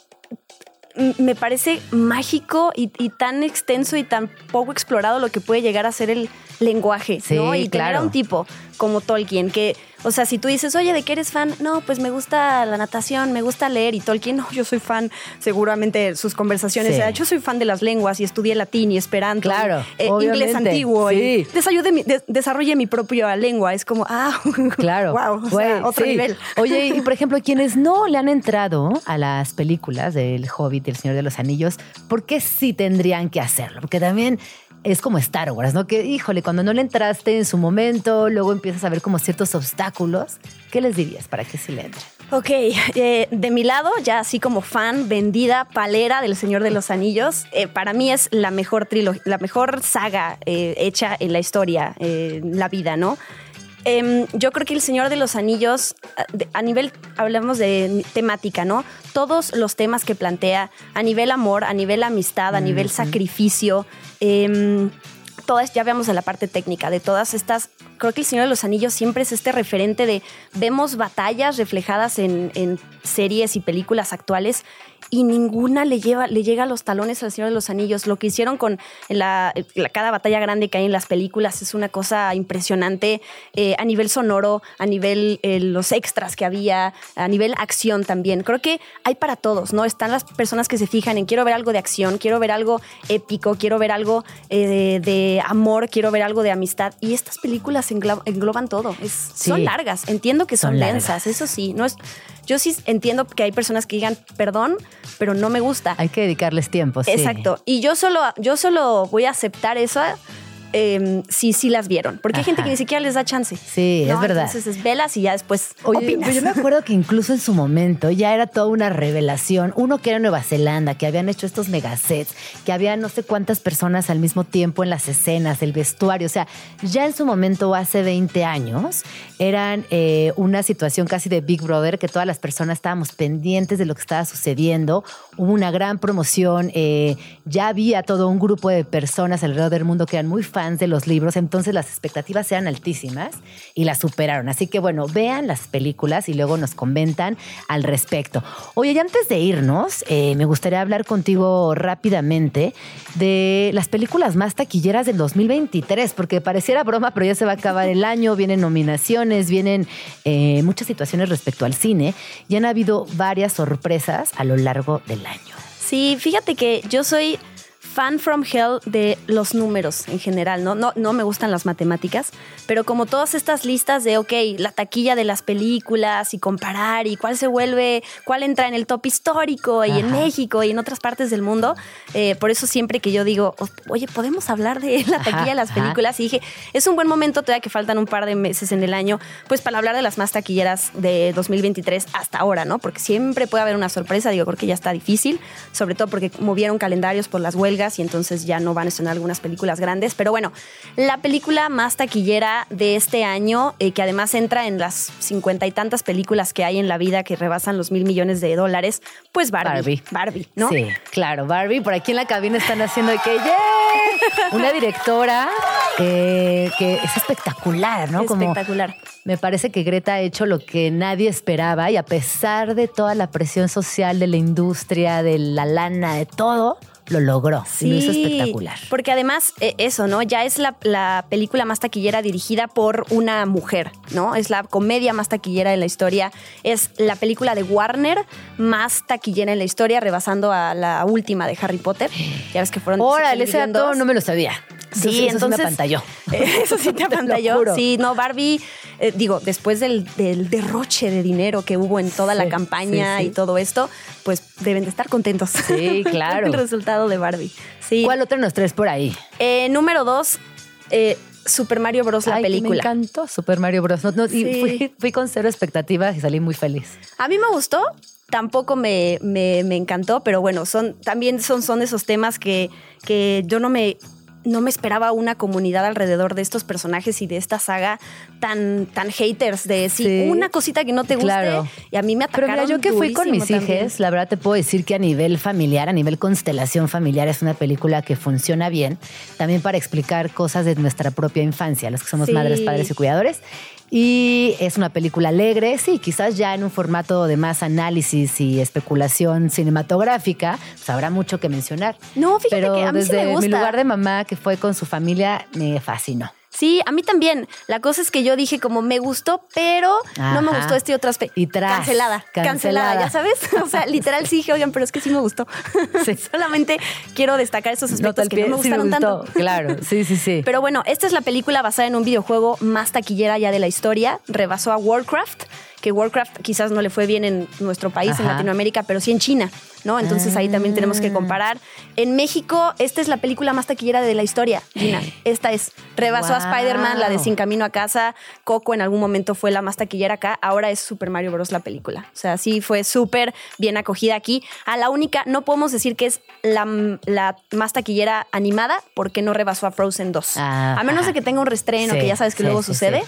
me parece mágico y, y tan extenso y tan poco explorado lo que puede llegar a ser el lenguaje, Sí, ¿no? Y tener a claro. un tipo como Tolkien, que, o sea, si tú dices, oye, ¿de qué eres fan? No, pues me gusta la natación, me gusta leer. Y Tolkien, no, yo soy fan, seguramente sus conversaciones, Sí. era, yo soy fan de las lenguas y estudié latín y esperanto. Claro, eh, inglés antiguo. Y sí. mi- de- desarrolle mi propia lengua. Es como, ah, Claro. wow, o sea, otro sí. nivel. Oye, y por ejemplo, quienes no le han entrado a las películas del Hobbit y el Señor de los Anillos, ¿por qué sí tendrían que hacerlo? Porque también es como Star Wars, ¿no? Que, híjole, cuando no le entraste en su momento, luego empiezas a ver como ciertos obstáculos. ¿Qué les dirías para que sí le entren? Ok, eh, de mi lado, ya así como fan, vendida, palera del Señor de los Anillos, eh, para mí es la mejor trilogía, la mejor saga eh, hecha en la historia, en la vida, ¿no? Em, yo creo que El Señor de los Anillos, a nivel, hablamos de temática, ¿no? Todos los temas que plantea, a nivel amor, a nivel amistad, a nivel sacrificio, em, todas, ya veamos de la parte técnica, de todas estas, creo que El Señor de los Anillos siempre es este referente de, vemos batallas reflejadas en, en series y películas actuales y ninguna le, lleva, le llega a los talones al Señor de los Anillos. Lo que hicieron con la, la- cada batalla grande que hay en las películas es una cosa impresionante eh, a nivel sonoro, a nivel eh, los extras que había, a nivel acción también. Creo que hay para todos, ¿no? Están las personas que se fijan en quiero ver algo de acción, quiero ver algo épico, quiero ver algo eh, de, de amor, quiero ver algo de amistad. Y estas películas englo- engloban todo. Es- Sí. Son largas, entiendo que son, Son densas, largas. eso sí. No es, yo sí entiendo que hay personas que digan, perdón, pero no me gusta. Hay que dedicarles tiempo, sí. Exacto. Y yo solo, yo solo voy a aceptar eso eh, si sí las vieron. Porque hay gente que ni siquiera les da chance. Sí, es verdad. Entonces es velas y ya después Oye, opinas. pero yo me acuerdo que incluso en su momento ya era toda una revelación. Uno que era Nueva Zelanda, que habían hecho estos megasets, que había no sé cuántas personas al mismo tiempo en las escenas, el vestuario. O sea, ya en su momento, hace 20 años, eran eh, una situación casi de Big Brother, que todas las personas estábamos pendientes de lo que estaba sucediendo. Hubo una gran promoción. eh, ya había todo un grupo de personas alrededor del mundo que eran muy fans de los libros, entonces las expectativas eran altísimas y las superaron. Así que bueno, vean las películas y luego nos comentan al respecto. Oye, y antes de irnos, eh, me gustaría hablar contigo rápidamente de las películas más taquilleras del 2023, porque pareciera broma, pero ya se va a acabar el año, vienen nominaciones, vienen eh, muchas situaciones respecto al cine y han habido varias sorpresas a lo largo del año. Sí, fíjate que yo soy fan from hell de los números en general, ¿no? No, no me gustan las matemáticas, pero como todas estas listas de, ok, la taquilla de las películas y comparar y cuál se vuelve, cuál entra en el top histórico y en Ajá. México y en otras partes del mundo, eh, por eso siempre que yo digo, "O- oye, ¿podemos hablar de la Ajá, taquilla de las películas? Y dije, es un buen momento, todavía que faltan un par de meses en el año, pues para hablar de las más taquilleras de 2023 hasta ahora, ¿no? Porque siempre puede haber una sorpresa, digo, creo que ya está difícil, sobre todo porque movieron calendarios por las huelgas y entonces ya no van a estrenar algunas películas grandes. Pero bueno, la película más taquillera de este año, eh, que además entra en las cincuenta y tantas películas que hay en la vida que rebasan los mil millones de dólares, pues Barbie. Barbie. Barbie, ¿no? Sí, claro, Barbie. Por aquí en la cabina están haciendo de que ¡yeah! Una directora eh, que es espectacular, ¿no? Como Espectacular. me parece que Greta ha hecho lo que nadie esperaba y a pesar de toda la presión social de la industria, de la lana, de todo, lo logró. y lo hizo espectacular. Porque además, eh, eso, ¿no? Ya es la, la película más taquillera dirigida por una mujer, ¿no? Es la comedia más taquillera en la historia. Es la película de Warner más taquillera en la historia, rebasando a la última de Harry Potter. Ya ves que fueron. Órale, ese dato no me lo sabía. Eso sí, eso sí me apantalló. Eso sí te apantalló. Sí, no, Barbie, eh, digo, después del, del derroche de dinero que hubo en toda la campaña sí, y todo esto, pues deben de estar contentos. Sí, claro. el resultado de Barbie. Sí. ¿Cuál otro nos traes por ahí? Eh, número dos, eh, Super Mario Bros. la que Me película. encantó Super Mario Bros. No, no, y fui, fui con cero expectativas y salí muy feliz. A mí me gustó, tampoco me, me- me encantó, pero bueno, son, también son, son esos temas que, que yo no me, no me esperaba una comunidad alrededor de estos personajes y de esta saga tan, tan haters de si Sí. una cosita que no te guste Claro. y a mí me Pero atacaron mira, yo que fui con mis hijas, la verdad te puedo decir que a nivel familiar, a nivel constelación familiar, es una película que funciona bien, también para explicar cosas de nuestra propia infancia, los que somos Sí. madres, padres y cuidadores. Y es una película alegre, sí, quizás ya en un formato de más análisis y especulación cinematográfica, pues habrá mucho que mencionar. No, fíjate Pero que a mí sí desde me gusta. mi lugar de mamá, que fue con su familia, me fascinó. Sí, a mí también. La cosa es que yo dije como me gustó, pero no me gustó este otro aspecto. Y tras, cancelada, cancelada, cancelada. ya sabes. O sea, literal sí dije, oigan, pero es que sí me gustó. Sí. Solamente quiero destacar esos aspectos que no me sí gustaron gustó. tanto. Claro, sí, sí, sí. Pero bueno, esta es la película basada en un videojuego más taquillera ya de la historia. Rebasó a Warcraft, que Warcraft quizás no le fue bien en nuestro país, en Ajá. Latinoamérica, pero sí en China, ¿no? Entonces ahí también tenemos que comparar. En México, esta es la película más taquillera de la historia, Gina. Esta es. Rebasó a. Spider-Man, la de Sin Camino a Casa. Coco en algún momento fue la más taquillera acá. Ahora es Super Mario Bros. la película. O sea, sí fue súper bien acogida aquí. A la única, no podemos decir que es la, la más taquillera animada porque no rebasó a Frozen 2. Ah, a menos de que tenga un restreno, Sí, que ya sabes que sí, luego sí, sucede.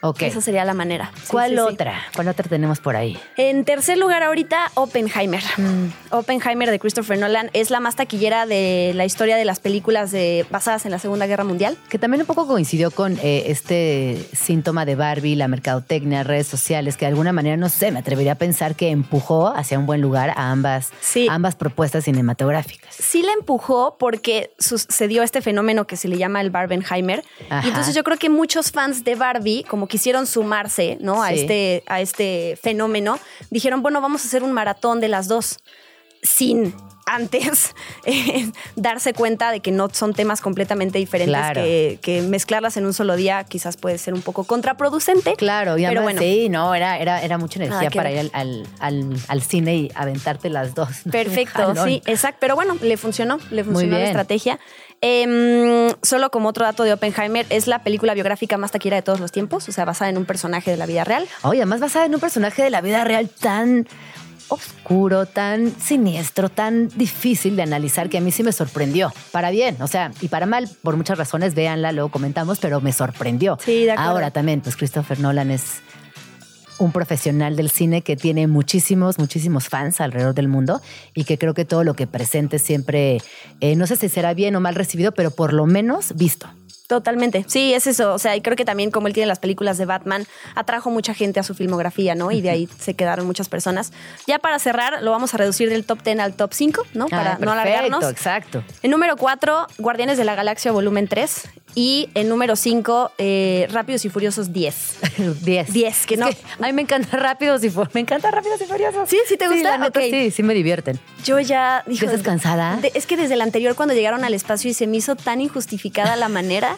Ok. Esa sería la manera. Sí, ¿Cuál sí, sí. otra? ¿Cuál otra tenemos por ahí? En tercer lugar ahorita, Oppenheimer. Mm. Oppenheimer de Christopher Nolan es la más taquillera de la historia de las películas de, basadas en la Segunda Guerra Mundial. Que también un poco coincidió con eh, este síntoma de Barbie, la mercadotecnia, redes sociales, que de alguna manera, no sé, me atrevería a pensar que empujó hacia un buen lugar a ambas, Sí. a ambas propuestas cinematográficas. sí la empujó porque sucedió este fenómeno que se le llama el Barbenheimer. Ajá. Y entonces yo creo que muchos fans de Barbie, como quisieron sumarse ¿no? a, Sí. este, a este fenómeno, dijeron, bueno, vamos a hacer un maratón de las dos sin antes eh, darse cuenta de que no son temas completamente diferentes, Claro. que, que mezclarlas en un solo día quizás puede ser un poco contraproducente. Claro, y pero bueno. sí, no, era, era, era mucha energía para ver. ir al, al, al- al cine y aventarte las dos. Perfecto, sí, exacto. Pero bueno, le funcionó, le Muy funcionó la estrategia. Em, solo como otro dato de Oppenheimer, es la película biográfica más taquillera de todos los tiempos, o sea, basada en un personaje de la vida real. Oye, además basada en un personaje de la vida real tan oscuro, tan siniestro, tan difícil de analizar que a mí sí me sorprendió. Para bien, o sea, y para mal, por muchas razones, véanla, luego comentamos, pero me sorprendió. Sí, de acuerdo. Ahora también, pues Christopher Nolan es un profesional del cine que tiene muchísimos, muchísimos fans alrededor del mundo y que creo que todo lo que presente siempre, eh, no sé si será bien o mal recibido, pero por lo menos visto. Totalmente, sí, es eso. O sea, y creo que también como él tiene las películas de Batman, atrajo mucha gente a su filmografía, ¿no? Y de ahí se quedaron muchas personas. Ya para cerrar, lo vamos a reducir del top 10 al top 5, ¿no? Para Ah, no perfecto, alargarnos. exacto. En número 4, Guardianes de la Galaxia Volumen 3. Y en número 5, Rápidos y Furiosos 10. 10. 10, que Es no. a mí me encanta Rápidos y Furiosos. Me encanta Rápidos y Furiosos. ¿Sí? ¿Sí te gusta? la neta, sí, sí me divierten. Yo ya... ¿Ya estás cansada? de- es que desde el anterior, cuando llegaron al espacio y se me hizo tan injustificada la manera,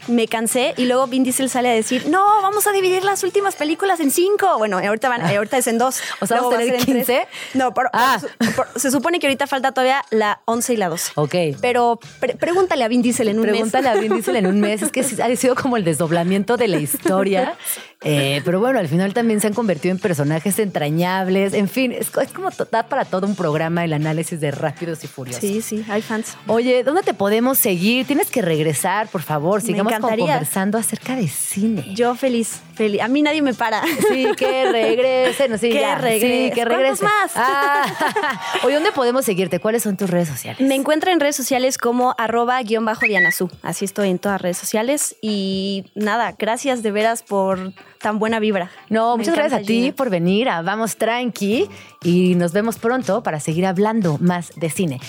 me cansé. Y luego Vin Diesel sale a decir, no, vamos a dividir las últimas películas en cinco. Bueno, ahorita, van, ahorita es en dos. O sea, ¿vamos a tener ser en tres. 15? No, por- Ah. por- se supone que ahorita falta todavía la 11 y la 12. Ok. Pero pre- pregúntale a Vin Diesel en un Pregúntale mes. a Vin Diesel en un mes. Es que ha sido como el desdoblamiento de la historia. Eh, pero bueno, al final también se han convertido en personajes entrañables. En fin, es, es como da para todo un programa el análisis de Rápidos y Furiosos. Sí, sí, hay fans. Oye, ¿dónde te podemos seguir? Tienes que regresar, por favor. Sigamos encantaría. conversando acerca de cine. Yo feliz, feliz. A mí nadie me para. Sí, que regresen. Sí, Que ya. regrese. Sí, que ¿Cuántos regresen. más? Ah. Oye, ¿dónde podemos seguirte? ¿Cuáles son tus redes sociales? Me encuentro en redes sociales como arroba guion bajo Dianazú. Así estoy en todas redes sociales. Y nada, gracias de veras por tan buena vibra. No, Me muchas gracias a ti Gina. por venir a Vamos Tranqui y nos vemos pronto para seguir hablando más de cine.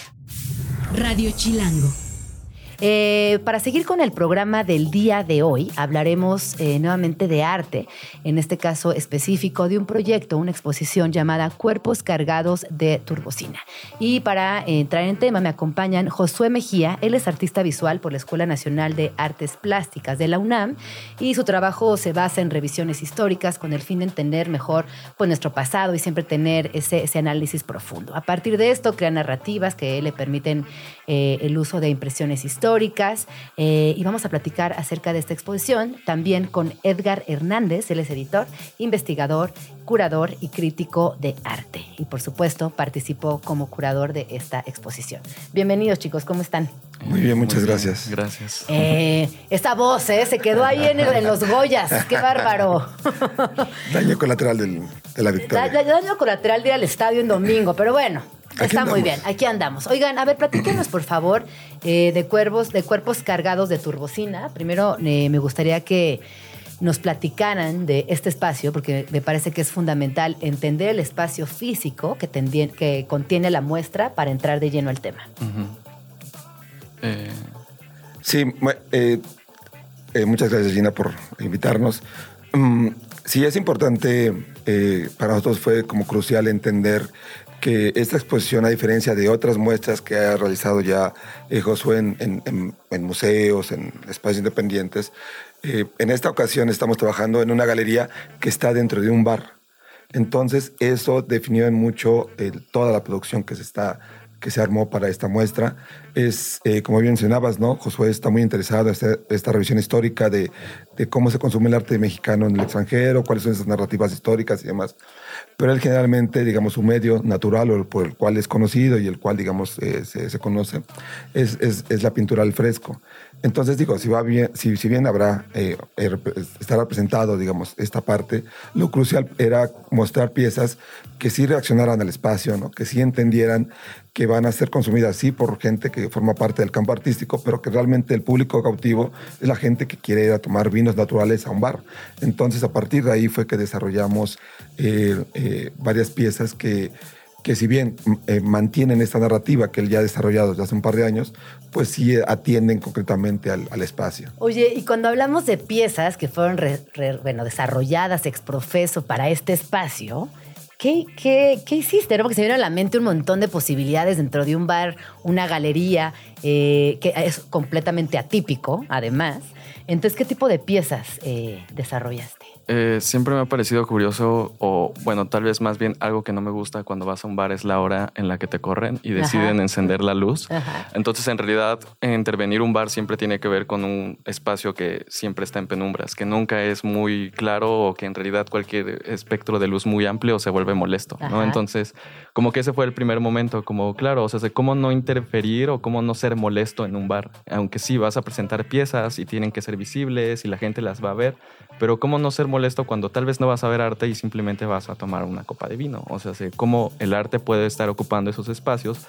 Radio Chilango. Eh, para seguir con el programa del día de hoy, hablaremos eh, nuevamente de arte, en este caso específico de un proyecto, una exposición llamada Cuerpos Cargados de Turbocina. Y para entrar en tema me acompañan Josué Mejía, él es artista visual por la Escuela Nacional de Artes Plásticas de la UNAM y su trabajo se basa en revisiones históricas con el fin de entender mejor pues, nuestro pasado y siempre tener ese análisis profundo. A partir de esto crea narrativas que le permiten eh, el uso de impresiones históricas eh, y vamos a platicar acerca de esta exposición también con Edgar Hernández, él es editor, investigador, curador y crítico de arte. Y por supuesto participó como curador de esta exposición. Bienvenidos chicos, ¿cómo están? Muy bien, muchas Muy bien, gracias. Gracias. Eh, esta voz, ¿eh? Se quedó ahí en, el- en los Goyas. ¡Qué bárbaro! Daño colateral del- de la victoria. da- Daño colateral de ir al estadio en domingo, pero bueno, Aquí está muy bien. Aquí andamos. Oigan, a ver, platíquenos, por favor, eh, de cuervos, de cuerpos cargados de turbocina. Primero, eh, me gustaría que nos platicaran de este espacio, porque me parece que es fundamental entender el espacio físico que, tendien- que contiene la muestra para entrar de lleno al tema. Eh, Sí, mu- eh, eh, muchas gracias Gina por invitarnos. Mm, sí, es importante, eh, para nosotros fue como crucial entender que esta exposición, a diferencia de otras muestras que ha realizado ya eh, Josué en, en- en- en museos, en espacios independientes, eh, en esta ocasión estamos trabajando en una galería que está dentro de un bar. Entonces, eso definió en mucho eh, toda la producción que se está que se armó para esta muestra. Es, eh, como bien mencionabas, ¿no? Josué está muy interesado en esta, esta revisión histórica de, de cómo se consume el arte mexicano en el extranjero, cuáles son esas narrativas históricas y demás. Pero él generalmente, digamos, su medio natural o por el cual es conocido y el cual, digamos, eh, se, se conoce, es, es, es la pintura al fresco. Entonces, digo, si, va bien, si, si bien habrá, eh, eh, rep- estará representado, digamos, esta parte, lo crucial era mostrar piezas que sí reaccionaran al espacio, ¿no? que sí entendieran que van a ser consumidas, sí, por gente que forma parte del campo artístico, pero que realmente el público cautivo es la gente que quiere ir a tomar vinos naturales a un bar. Entonces, a partir de ahí fue que desarrollamos eh, eh, varias piezas que, que si bien eh, mantienen esta narrativa que él ya ha desarrollado desde hace un par de años, pues sí atienden concretamente al, al espacio. Oye, y cuando hablamos de piezas que fueron bueno, desarrolladas ex profeso para este espacio, ¿qué, qué, hiciste? Porque se vino a la mente un montón de posibilidades dentro de un bar, una galería, eh, que es completamente atípico, además. Entonces, ¿qué tipo de piezas eh, desarrollaste? Eh, siempre me ha parecido curioso, o bueno, tal vez más bien algo que no me gusta cuando vas a un bar es la hora en la que te corren y deciden Ajá. encender la luz. Ajá. Entonces, en realidad, intervenir un bar siempre tiene que ver con un espacio que siempre está en penumbras, que nunca es muy claro o que en realidad cualquier espectro de luz muy amplio se vuelve molesto, ¿no? Entonces, como que ese fue el primer momento, como claro, o sea, cómo no interferir o cómo no ser molesto en un bar, aunque sí vas a presentar piezas y tienen que ser visibles y la gente las va a ver, pero cómo no ser molesto cuando tal vez no vas a ver arte y simplemente vas a tomar una copa de vino, o sea, cómo el arte puede estar ocupando esos espacios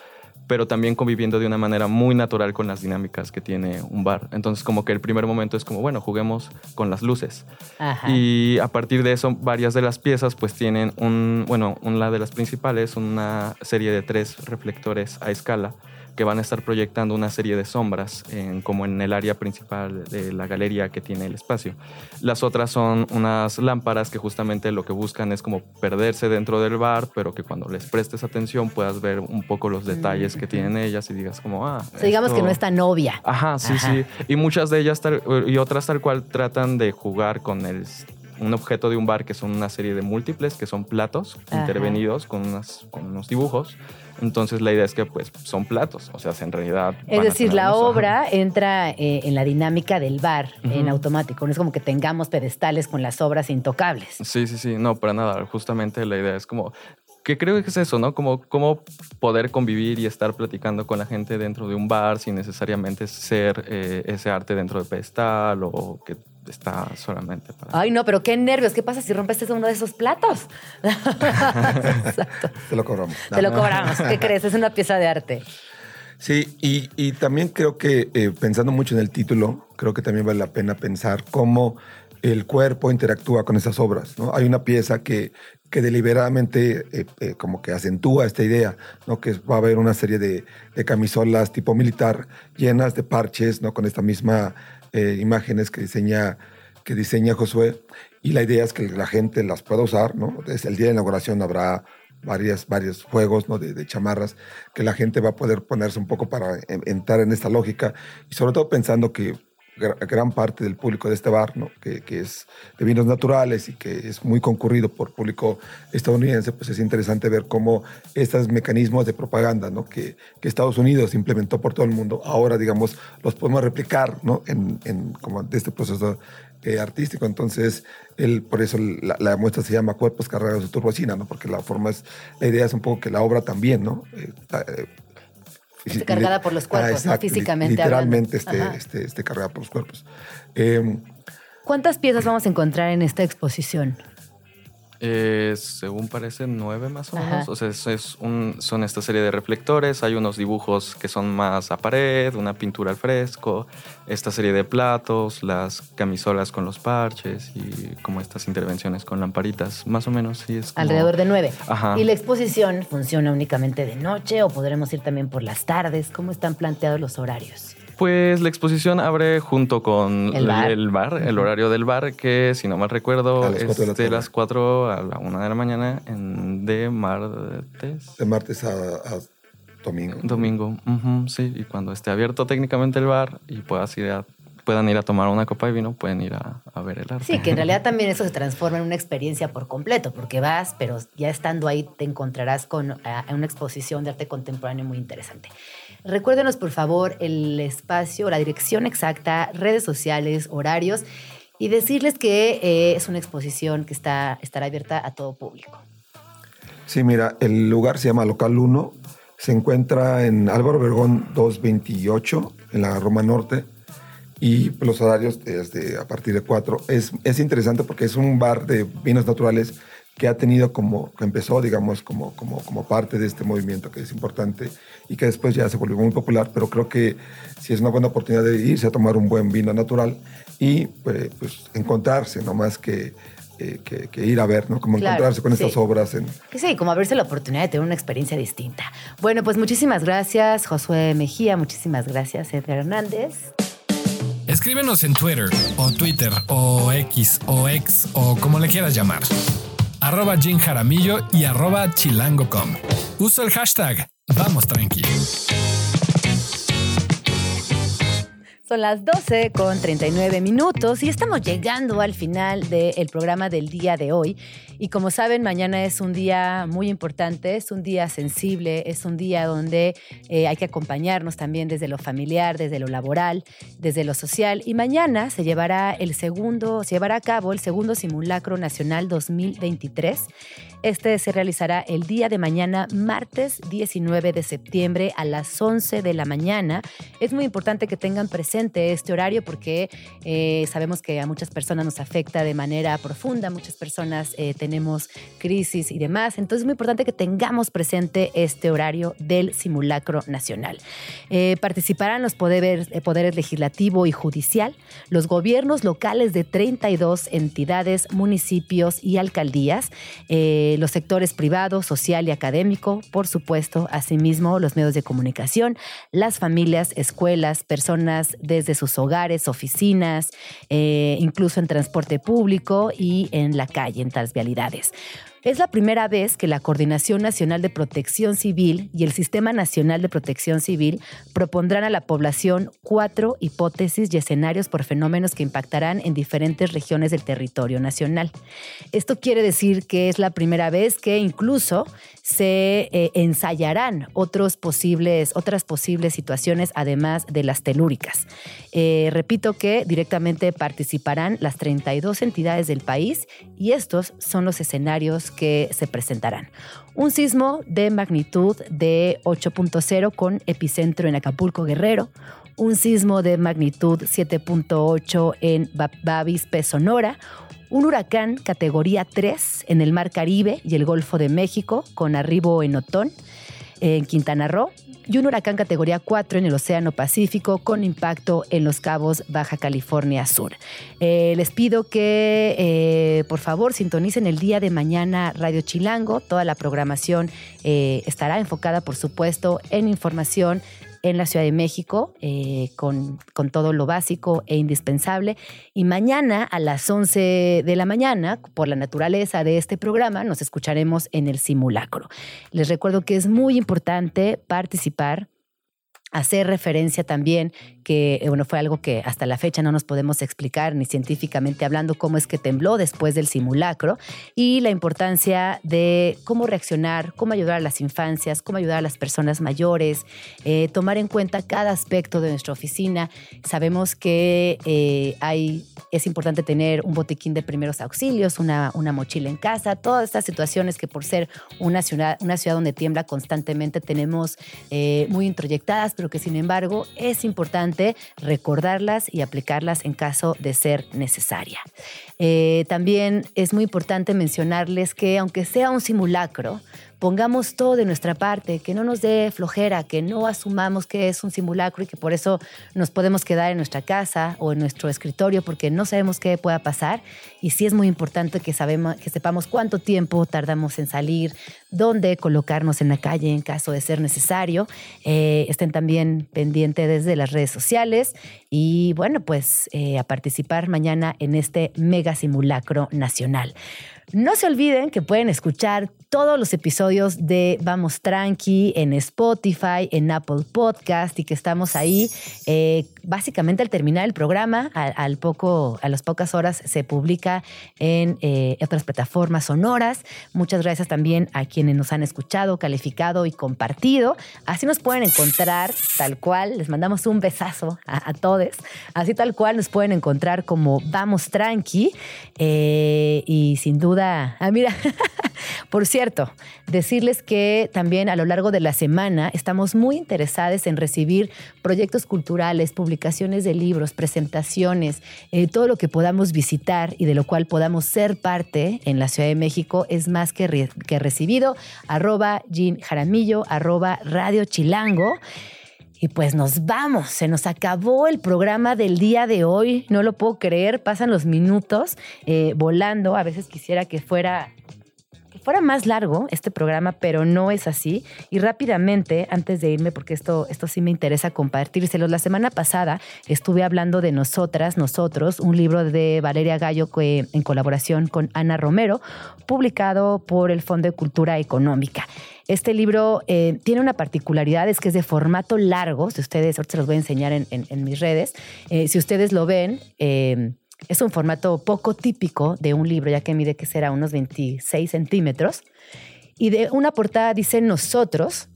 pero también conviviendo de una manera muy natural con las dinámicas que tiene un bar. Entonces, como que el primer momento es como, bueno, juguemos con las luces. Ajá. Y a partir de eso, varias de las piezas pues tienen un, bueno, una de las principales, una serie de tres reflectores a escala que van a estar proyectando una serie de sombras en- como en el área principal de la galería que tiene el espacio. Las otras son unas lámparas que justamente lo que buscan es como perderse dentro del bar, pero que cuando les prestes atención puedas ver un poco los detalles que tienen ellas y digas como, ah, O sea, digamos que esto- no es tan obvia. Ajá, sí, Ajá. sí. Y muchas de ellas tal- y otras tal cual tratan de jugar con el, un objeto de un bar que son una serie de múltiples, que son platos Ajá. intervenidos con, unas, con unos dibujos. Entonces la idea es que pues son platos, o sea, en realidad... Es decir, la ajá. obra entra eh, en la dinámica del bar en automático. No es como que tengamos pedestales con las obras intocables. Sí, sí, sí, no, para nada. Justamente la idea es como que creo que es eso, ¿no? Como cómo poder convivir y estar platicando con la gente dentro de un bar sin necesariamente ser eh, ese arte dentro de pedestal o que está solamente para... Ay, no, pero qué nervios. ¿Qué pasa si rompes uno de esos platos? Exacto. Te lo cobramos. Te lo cobramos. ¿Qué crees? Es una pieza de arte. Sí, y, y también creo que eh, pensando mucho en el título, creo que también vale la pena pensar cómo el cuerpo interactúa con esas obras. ¿no? Hay una pieza que, que deliberadamente eh, eh, como que acentúa esta idea, ¿no? que va a haber una serie de, de camisolas tipo militar llenas de parches, ¿no? con esta misma eh, imágenes que diseña, que diseña Josué. Y la idea es que la gente las pueda usar. ¿no? Desde el día de inauguración habrá varias, varios juegos ¿no? de, de, chamarras que la gente va a poder ponerse un poco para entrar en esta lógica y sobre todo pensando que gran parte del público de este bar, ¿no? que, que, es de vinos naturales y que es muy concurrido por público estadounidense, pues es interesante ver cómo estos mecanismos de propaganda ¿no? que, Estados Unidos implementó por todo el mundo, ahora, digamos, los podemos replicar ¿no? en, en como de este proceso eh, artístico. Entonces, el, por eso la, muestra se llama Cuerpos cargados de turbocina, ¿no? porque la forma es, la idea es un poco que la obra también, ¿no? Eh, eh, Esté cargada por los cuerpos, ah, exacto, ¿no? físicamente Literalmente esté, esté, esté, cargada por los cuerpos. Eh, ¿Cuántas piezas vamos a encontrar en esta exposición? Eh, según parece, nueve más o menos. Ajá. O sea, es, es un, son esta serie de reflectores. Hay unos dibujos que son más a pared, una pintura al fresco, esta serie de platos, las camisolas con los parches y como estas intervenciones con lamparitas. Más o menos, sí es. Como... Alrededor de nueve. Ajá. ¿Y la exposición funciona únicamente de noche o podremos ir también por las tardes? ¿Cómo están planteados los horarios? Pues la exposición abre junto con el bar, el, bar, el horario del bar, que si no mal recuerdo es de, de las 4 a la 1 de la mañana en, de martes. De martes a, a domingo. Domingo, uh -huh, sí. Y cuando esté abierto técnicamente el bar y puedas ir a, puedan ir a tomar una copa de vino, pueden ir a, a ver el arte. Sí, que en realidad también eso se transforma en una experiencia por completo, porque vas, pero ya estando ahí te encontrarás con uh, una exposición de arte contemporáneo muy interesante. Recuérdenos, por favor, el espacio, la dirección exacta, redes sociales, horarios y decirles que eh, es una exposición que está, estará abierta a todo público. Sí, mira, el lugar se llama Local 1, se encuentra en Álvaro Obregón 228, en la Roma Norte, y los horarios desde a partir de 4. Es, es interesante porque es un bar de vinos naturales que ha tenido como, que empezó, digamos, como, como, como parte de este movimiento que es importante y que después ya se volvió muy popular, pero creo que sí es una buena oportunidad de irse a tomar un buen vino natural y pues, pues encontrarse, no más que, eh, que, que, ir a ver, ¿no? Como claro, encontrarse con sí. estas obras. En... Que sí, como abrirse la oportunidad de tener una experiencia distinta. Bueno, pues muchísimas gracias, Josué Mejía, muchísimas gracias, Edgar Hernández. Escríbenos en Twitter o Twitter o X o X o como le quieras llamar arroba Jim Jaramillo y arroba chilango.com. Usa el hashtag Vamos Tranqui. Son las 12 con 39 minutos y estamos llegando al final del programa del día de hoy. Y como saben, mañana es un día muy importante, es un día sensible, es un día donde eh, hay que acompañarnos también desde lo familiar, desde lo laboral, desde lo social. Y mañana se llevará el segundo, se llevará a cabo el segundo simulacro nacional 2023. Este se realizará el día de mañana, martes 19 de septiembre a las 11 de la mañana. Es muy importante que tengan presente este horario porque eh, sabemos que a muchas personas nos afecta de manera profunda, muchas personas eh, tenemos crisis y demás. Entonces es muy importante que tengamos presente este horario del simulacro nacional. Eh, participarán los poderes, poderes legislativo y judicial, los gobiernos locales de 32 entidades, municipios y alcaldías los sectores privado, social y académico, por supuesto, asimismo los medios de comunicación, las familias, escuelas, personas desde sus hogares, oficinas, eh, incluso en transporte público y en la calle, en tales Es la primera vez que la Coordinación Nacional de Protección Civil y el Sistema Nacional de Protección Civil propondrán a la población cuatro hipótesis y escenarios por fenómenos que impactarán en diferentes regiones del territorio nacional. Esto quiere decir que es la primera vez que incluso se eh, ensayarán otros posibles, otras posibles situaciones además de las telúricas. Eh, repito que directamente participarán las 32 entidades del país y estos son los escenarios que se presentarán. Un sismo de magnitud de 8.0 con epicentro en Acapulco Guerrero, un sismo de magnitud 7.8 en Bavispe, Sonora, un huracán categoría 3 en el Mar Caribe y el Golfo de México con arribo en Otón, en Quintana Roo y un huracán categoría 4 en el Océano Pacífico con impacto en los cabos Baja California Sur. Eh, les pido que eh, por favor sintonicen el día de mañana Radio Chilango. Toda la programación eh, estará enfocada, por supuesto, en información en la Ciudad de México eh, con, con, todo lo básico e indispensable. Y mañana a las 11 de la mañana, por la naturaleza de este programa, nos escucharemos en el simulacro. Les recuerdo que es muy importante participar hacer referencia también que, eh, bueno, fue algo que hasta la fecha no nos podemos explicar ni científicamente hablando cómo es que tembló después del simulacro y la importancia de cómo reaccionar, cómo ayudar a las infancias, cómo ayudar a las personas mayores, eh, tomar en cuenta cada aspecto de nuestra oficina. Sabemos que eh, hay, es importante tener un botiquín de primeros auxilios, una, una mochila en casa, todas estas situaciones que por ser una ciudad, una ciudad donde tiembla constantemente tenemos muy introyectadas, que sin embargo es importante recordarlas y aplicarlas en caso de ser necesaria. Eh, también es muy importante mencionarles que aunque sea un simulacro, pongamos todo de nuestra parte, que no nos dé flojera, que no asumamos que es un simulacro y que por eso nos podemos quedar en nuestra casa o en nuestro escritorio porque no sabemos qué pueda pasar. Y sí es muy importante que, sabemos, que sepamos cuánto tiempo tardamos en salir, dónde colocarnos en la calle en caso de ser necesario. Eh, estén también pendientes desde las redes sociales y bueno, pues eh, a participar mañana en este mega simulacro nacional. No se olviden que pueden escuchar todos los episodios de Vamos Tranqui en Spotify, en Apple Podcast y que estamos ahí. Eh, básicamente al terminar el programa, al, poco, a las pocas horas se publica en eh, otras plataformas sonoras. Muchas gracias también a quienes nos han escuchado, calificado y compartido. Así nos pueden encontrar tal cual. Les mandamos un besazo a, todos. Así tal cual nos pueden encontrar como Vamos Tranqui. Eh, y sin duda, ah, mira, por cierto, decirles que también a lo largo de la semana estamos muy interesados en recibir proyectos culturales, publicaciones de libros, presentaciones, eh, todo lo que podamos visitar y de lo cual podamos ser parte en la Ciudad de México es más que, que recibido. Arroba Jean Jaramillo, arroba Radio Chilango. Y pues nos vamos, se nos acabó el programa del día de hoy, no lo puedo creer, pasan los minutos eh, volando, a veces quisiera que fuera fuera más largo este programa, pero no es así. Y rápidamente, antes de irme, porque esto, esto sí me interesa compartírselos, la semana pasada estuve hablando de Nosotras, Nosotros, un libro de Valeria Gallo en colaboración con Ana Romero, publicado por el Fondo de Cultura Económica. Este libro eh, tiene una particularidad, es que es de formato largo. Si ustedes, ahorita se los voy a enseñar en, mis redes. Eh, si ustedes lo ven, eh, es un formato poco típico de un libro, ya que mide que será unos 26 centímetros. Y de una portada dice nosotros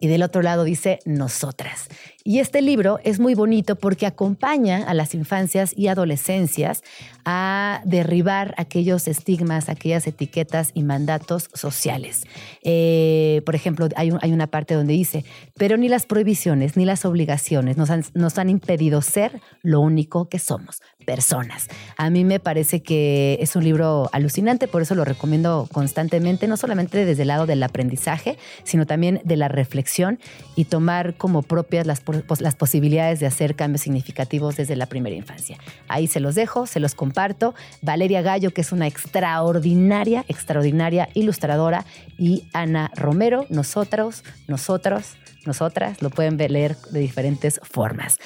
y del otro lado dice nosotras. Y este libro es muy bonito porque acompaña a las infancias y adolescencias a derribar aquellos estigmas, aquellas etiquetas y mandatos sociales. Eh, por ejemplo, hay, hay, una parte donde dice, pero ni las prohibiciones ni las obligaciones nos han, nos han impedido ser lo único que somos, personas. A mí me parece que es un libro alucinante, por eso lo recomiendo constantemente, no solamente desde el lado del aprendizaje, sino también de la reflexión y tomar como propias las, las posibilidades de hacer cambios significativos desde la primera infancia. Ahí se los dejo, se los Valeria Gallo, que es una extraordinaria, extraordinaria ilustradora, y Ana Romero, nosotros, nosotros nosotras, lo pueden leer de diferentes formas.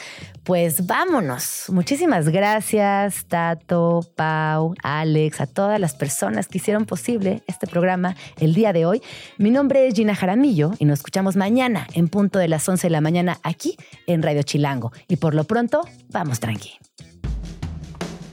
Pues vámonos. Muchísimas gracias, Tato, Pau, Alex, a todas las personas que hicieron posible este programa el día de hoy. Mi nombre es Gina Jaramillo y nos escuchamos mañana en punto de las 11 de la mañana aquí en Radio Chilango. Y por lo pronto, vamos tranqui.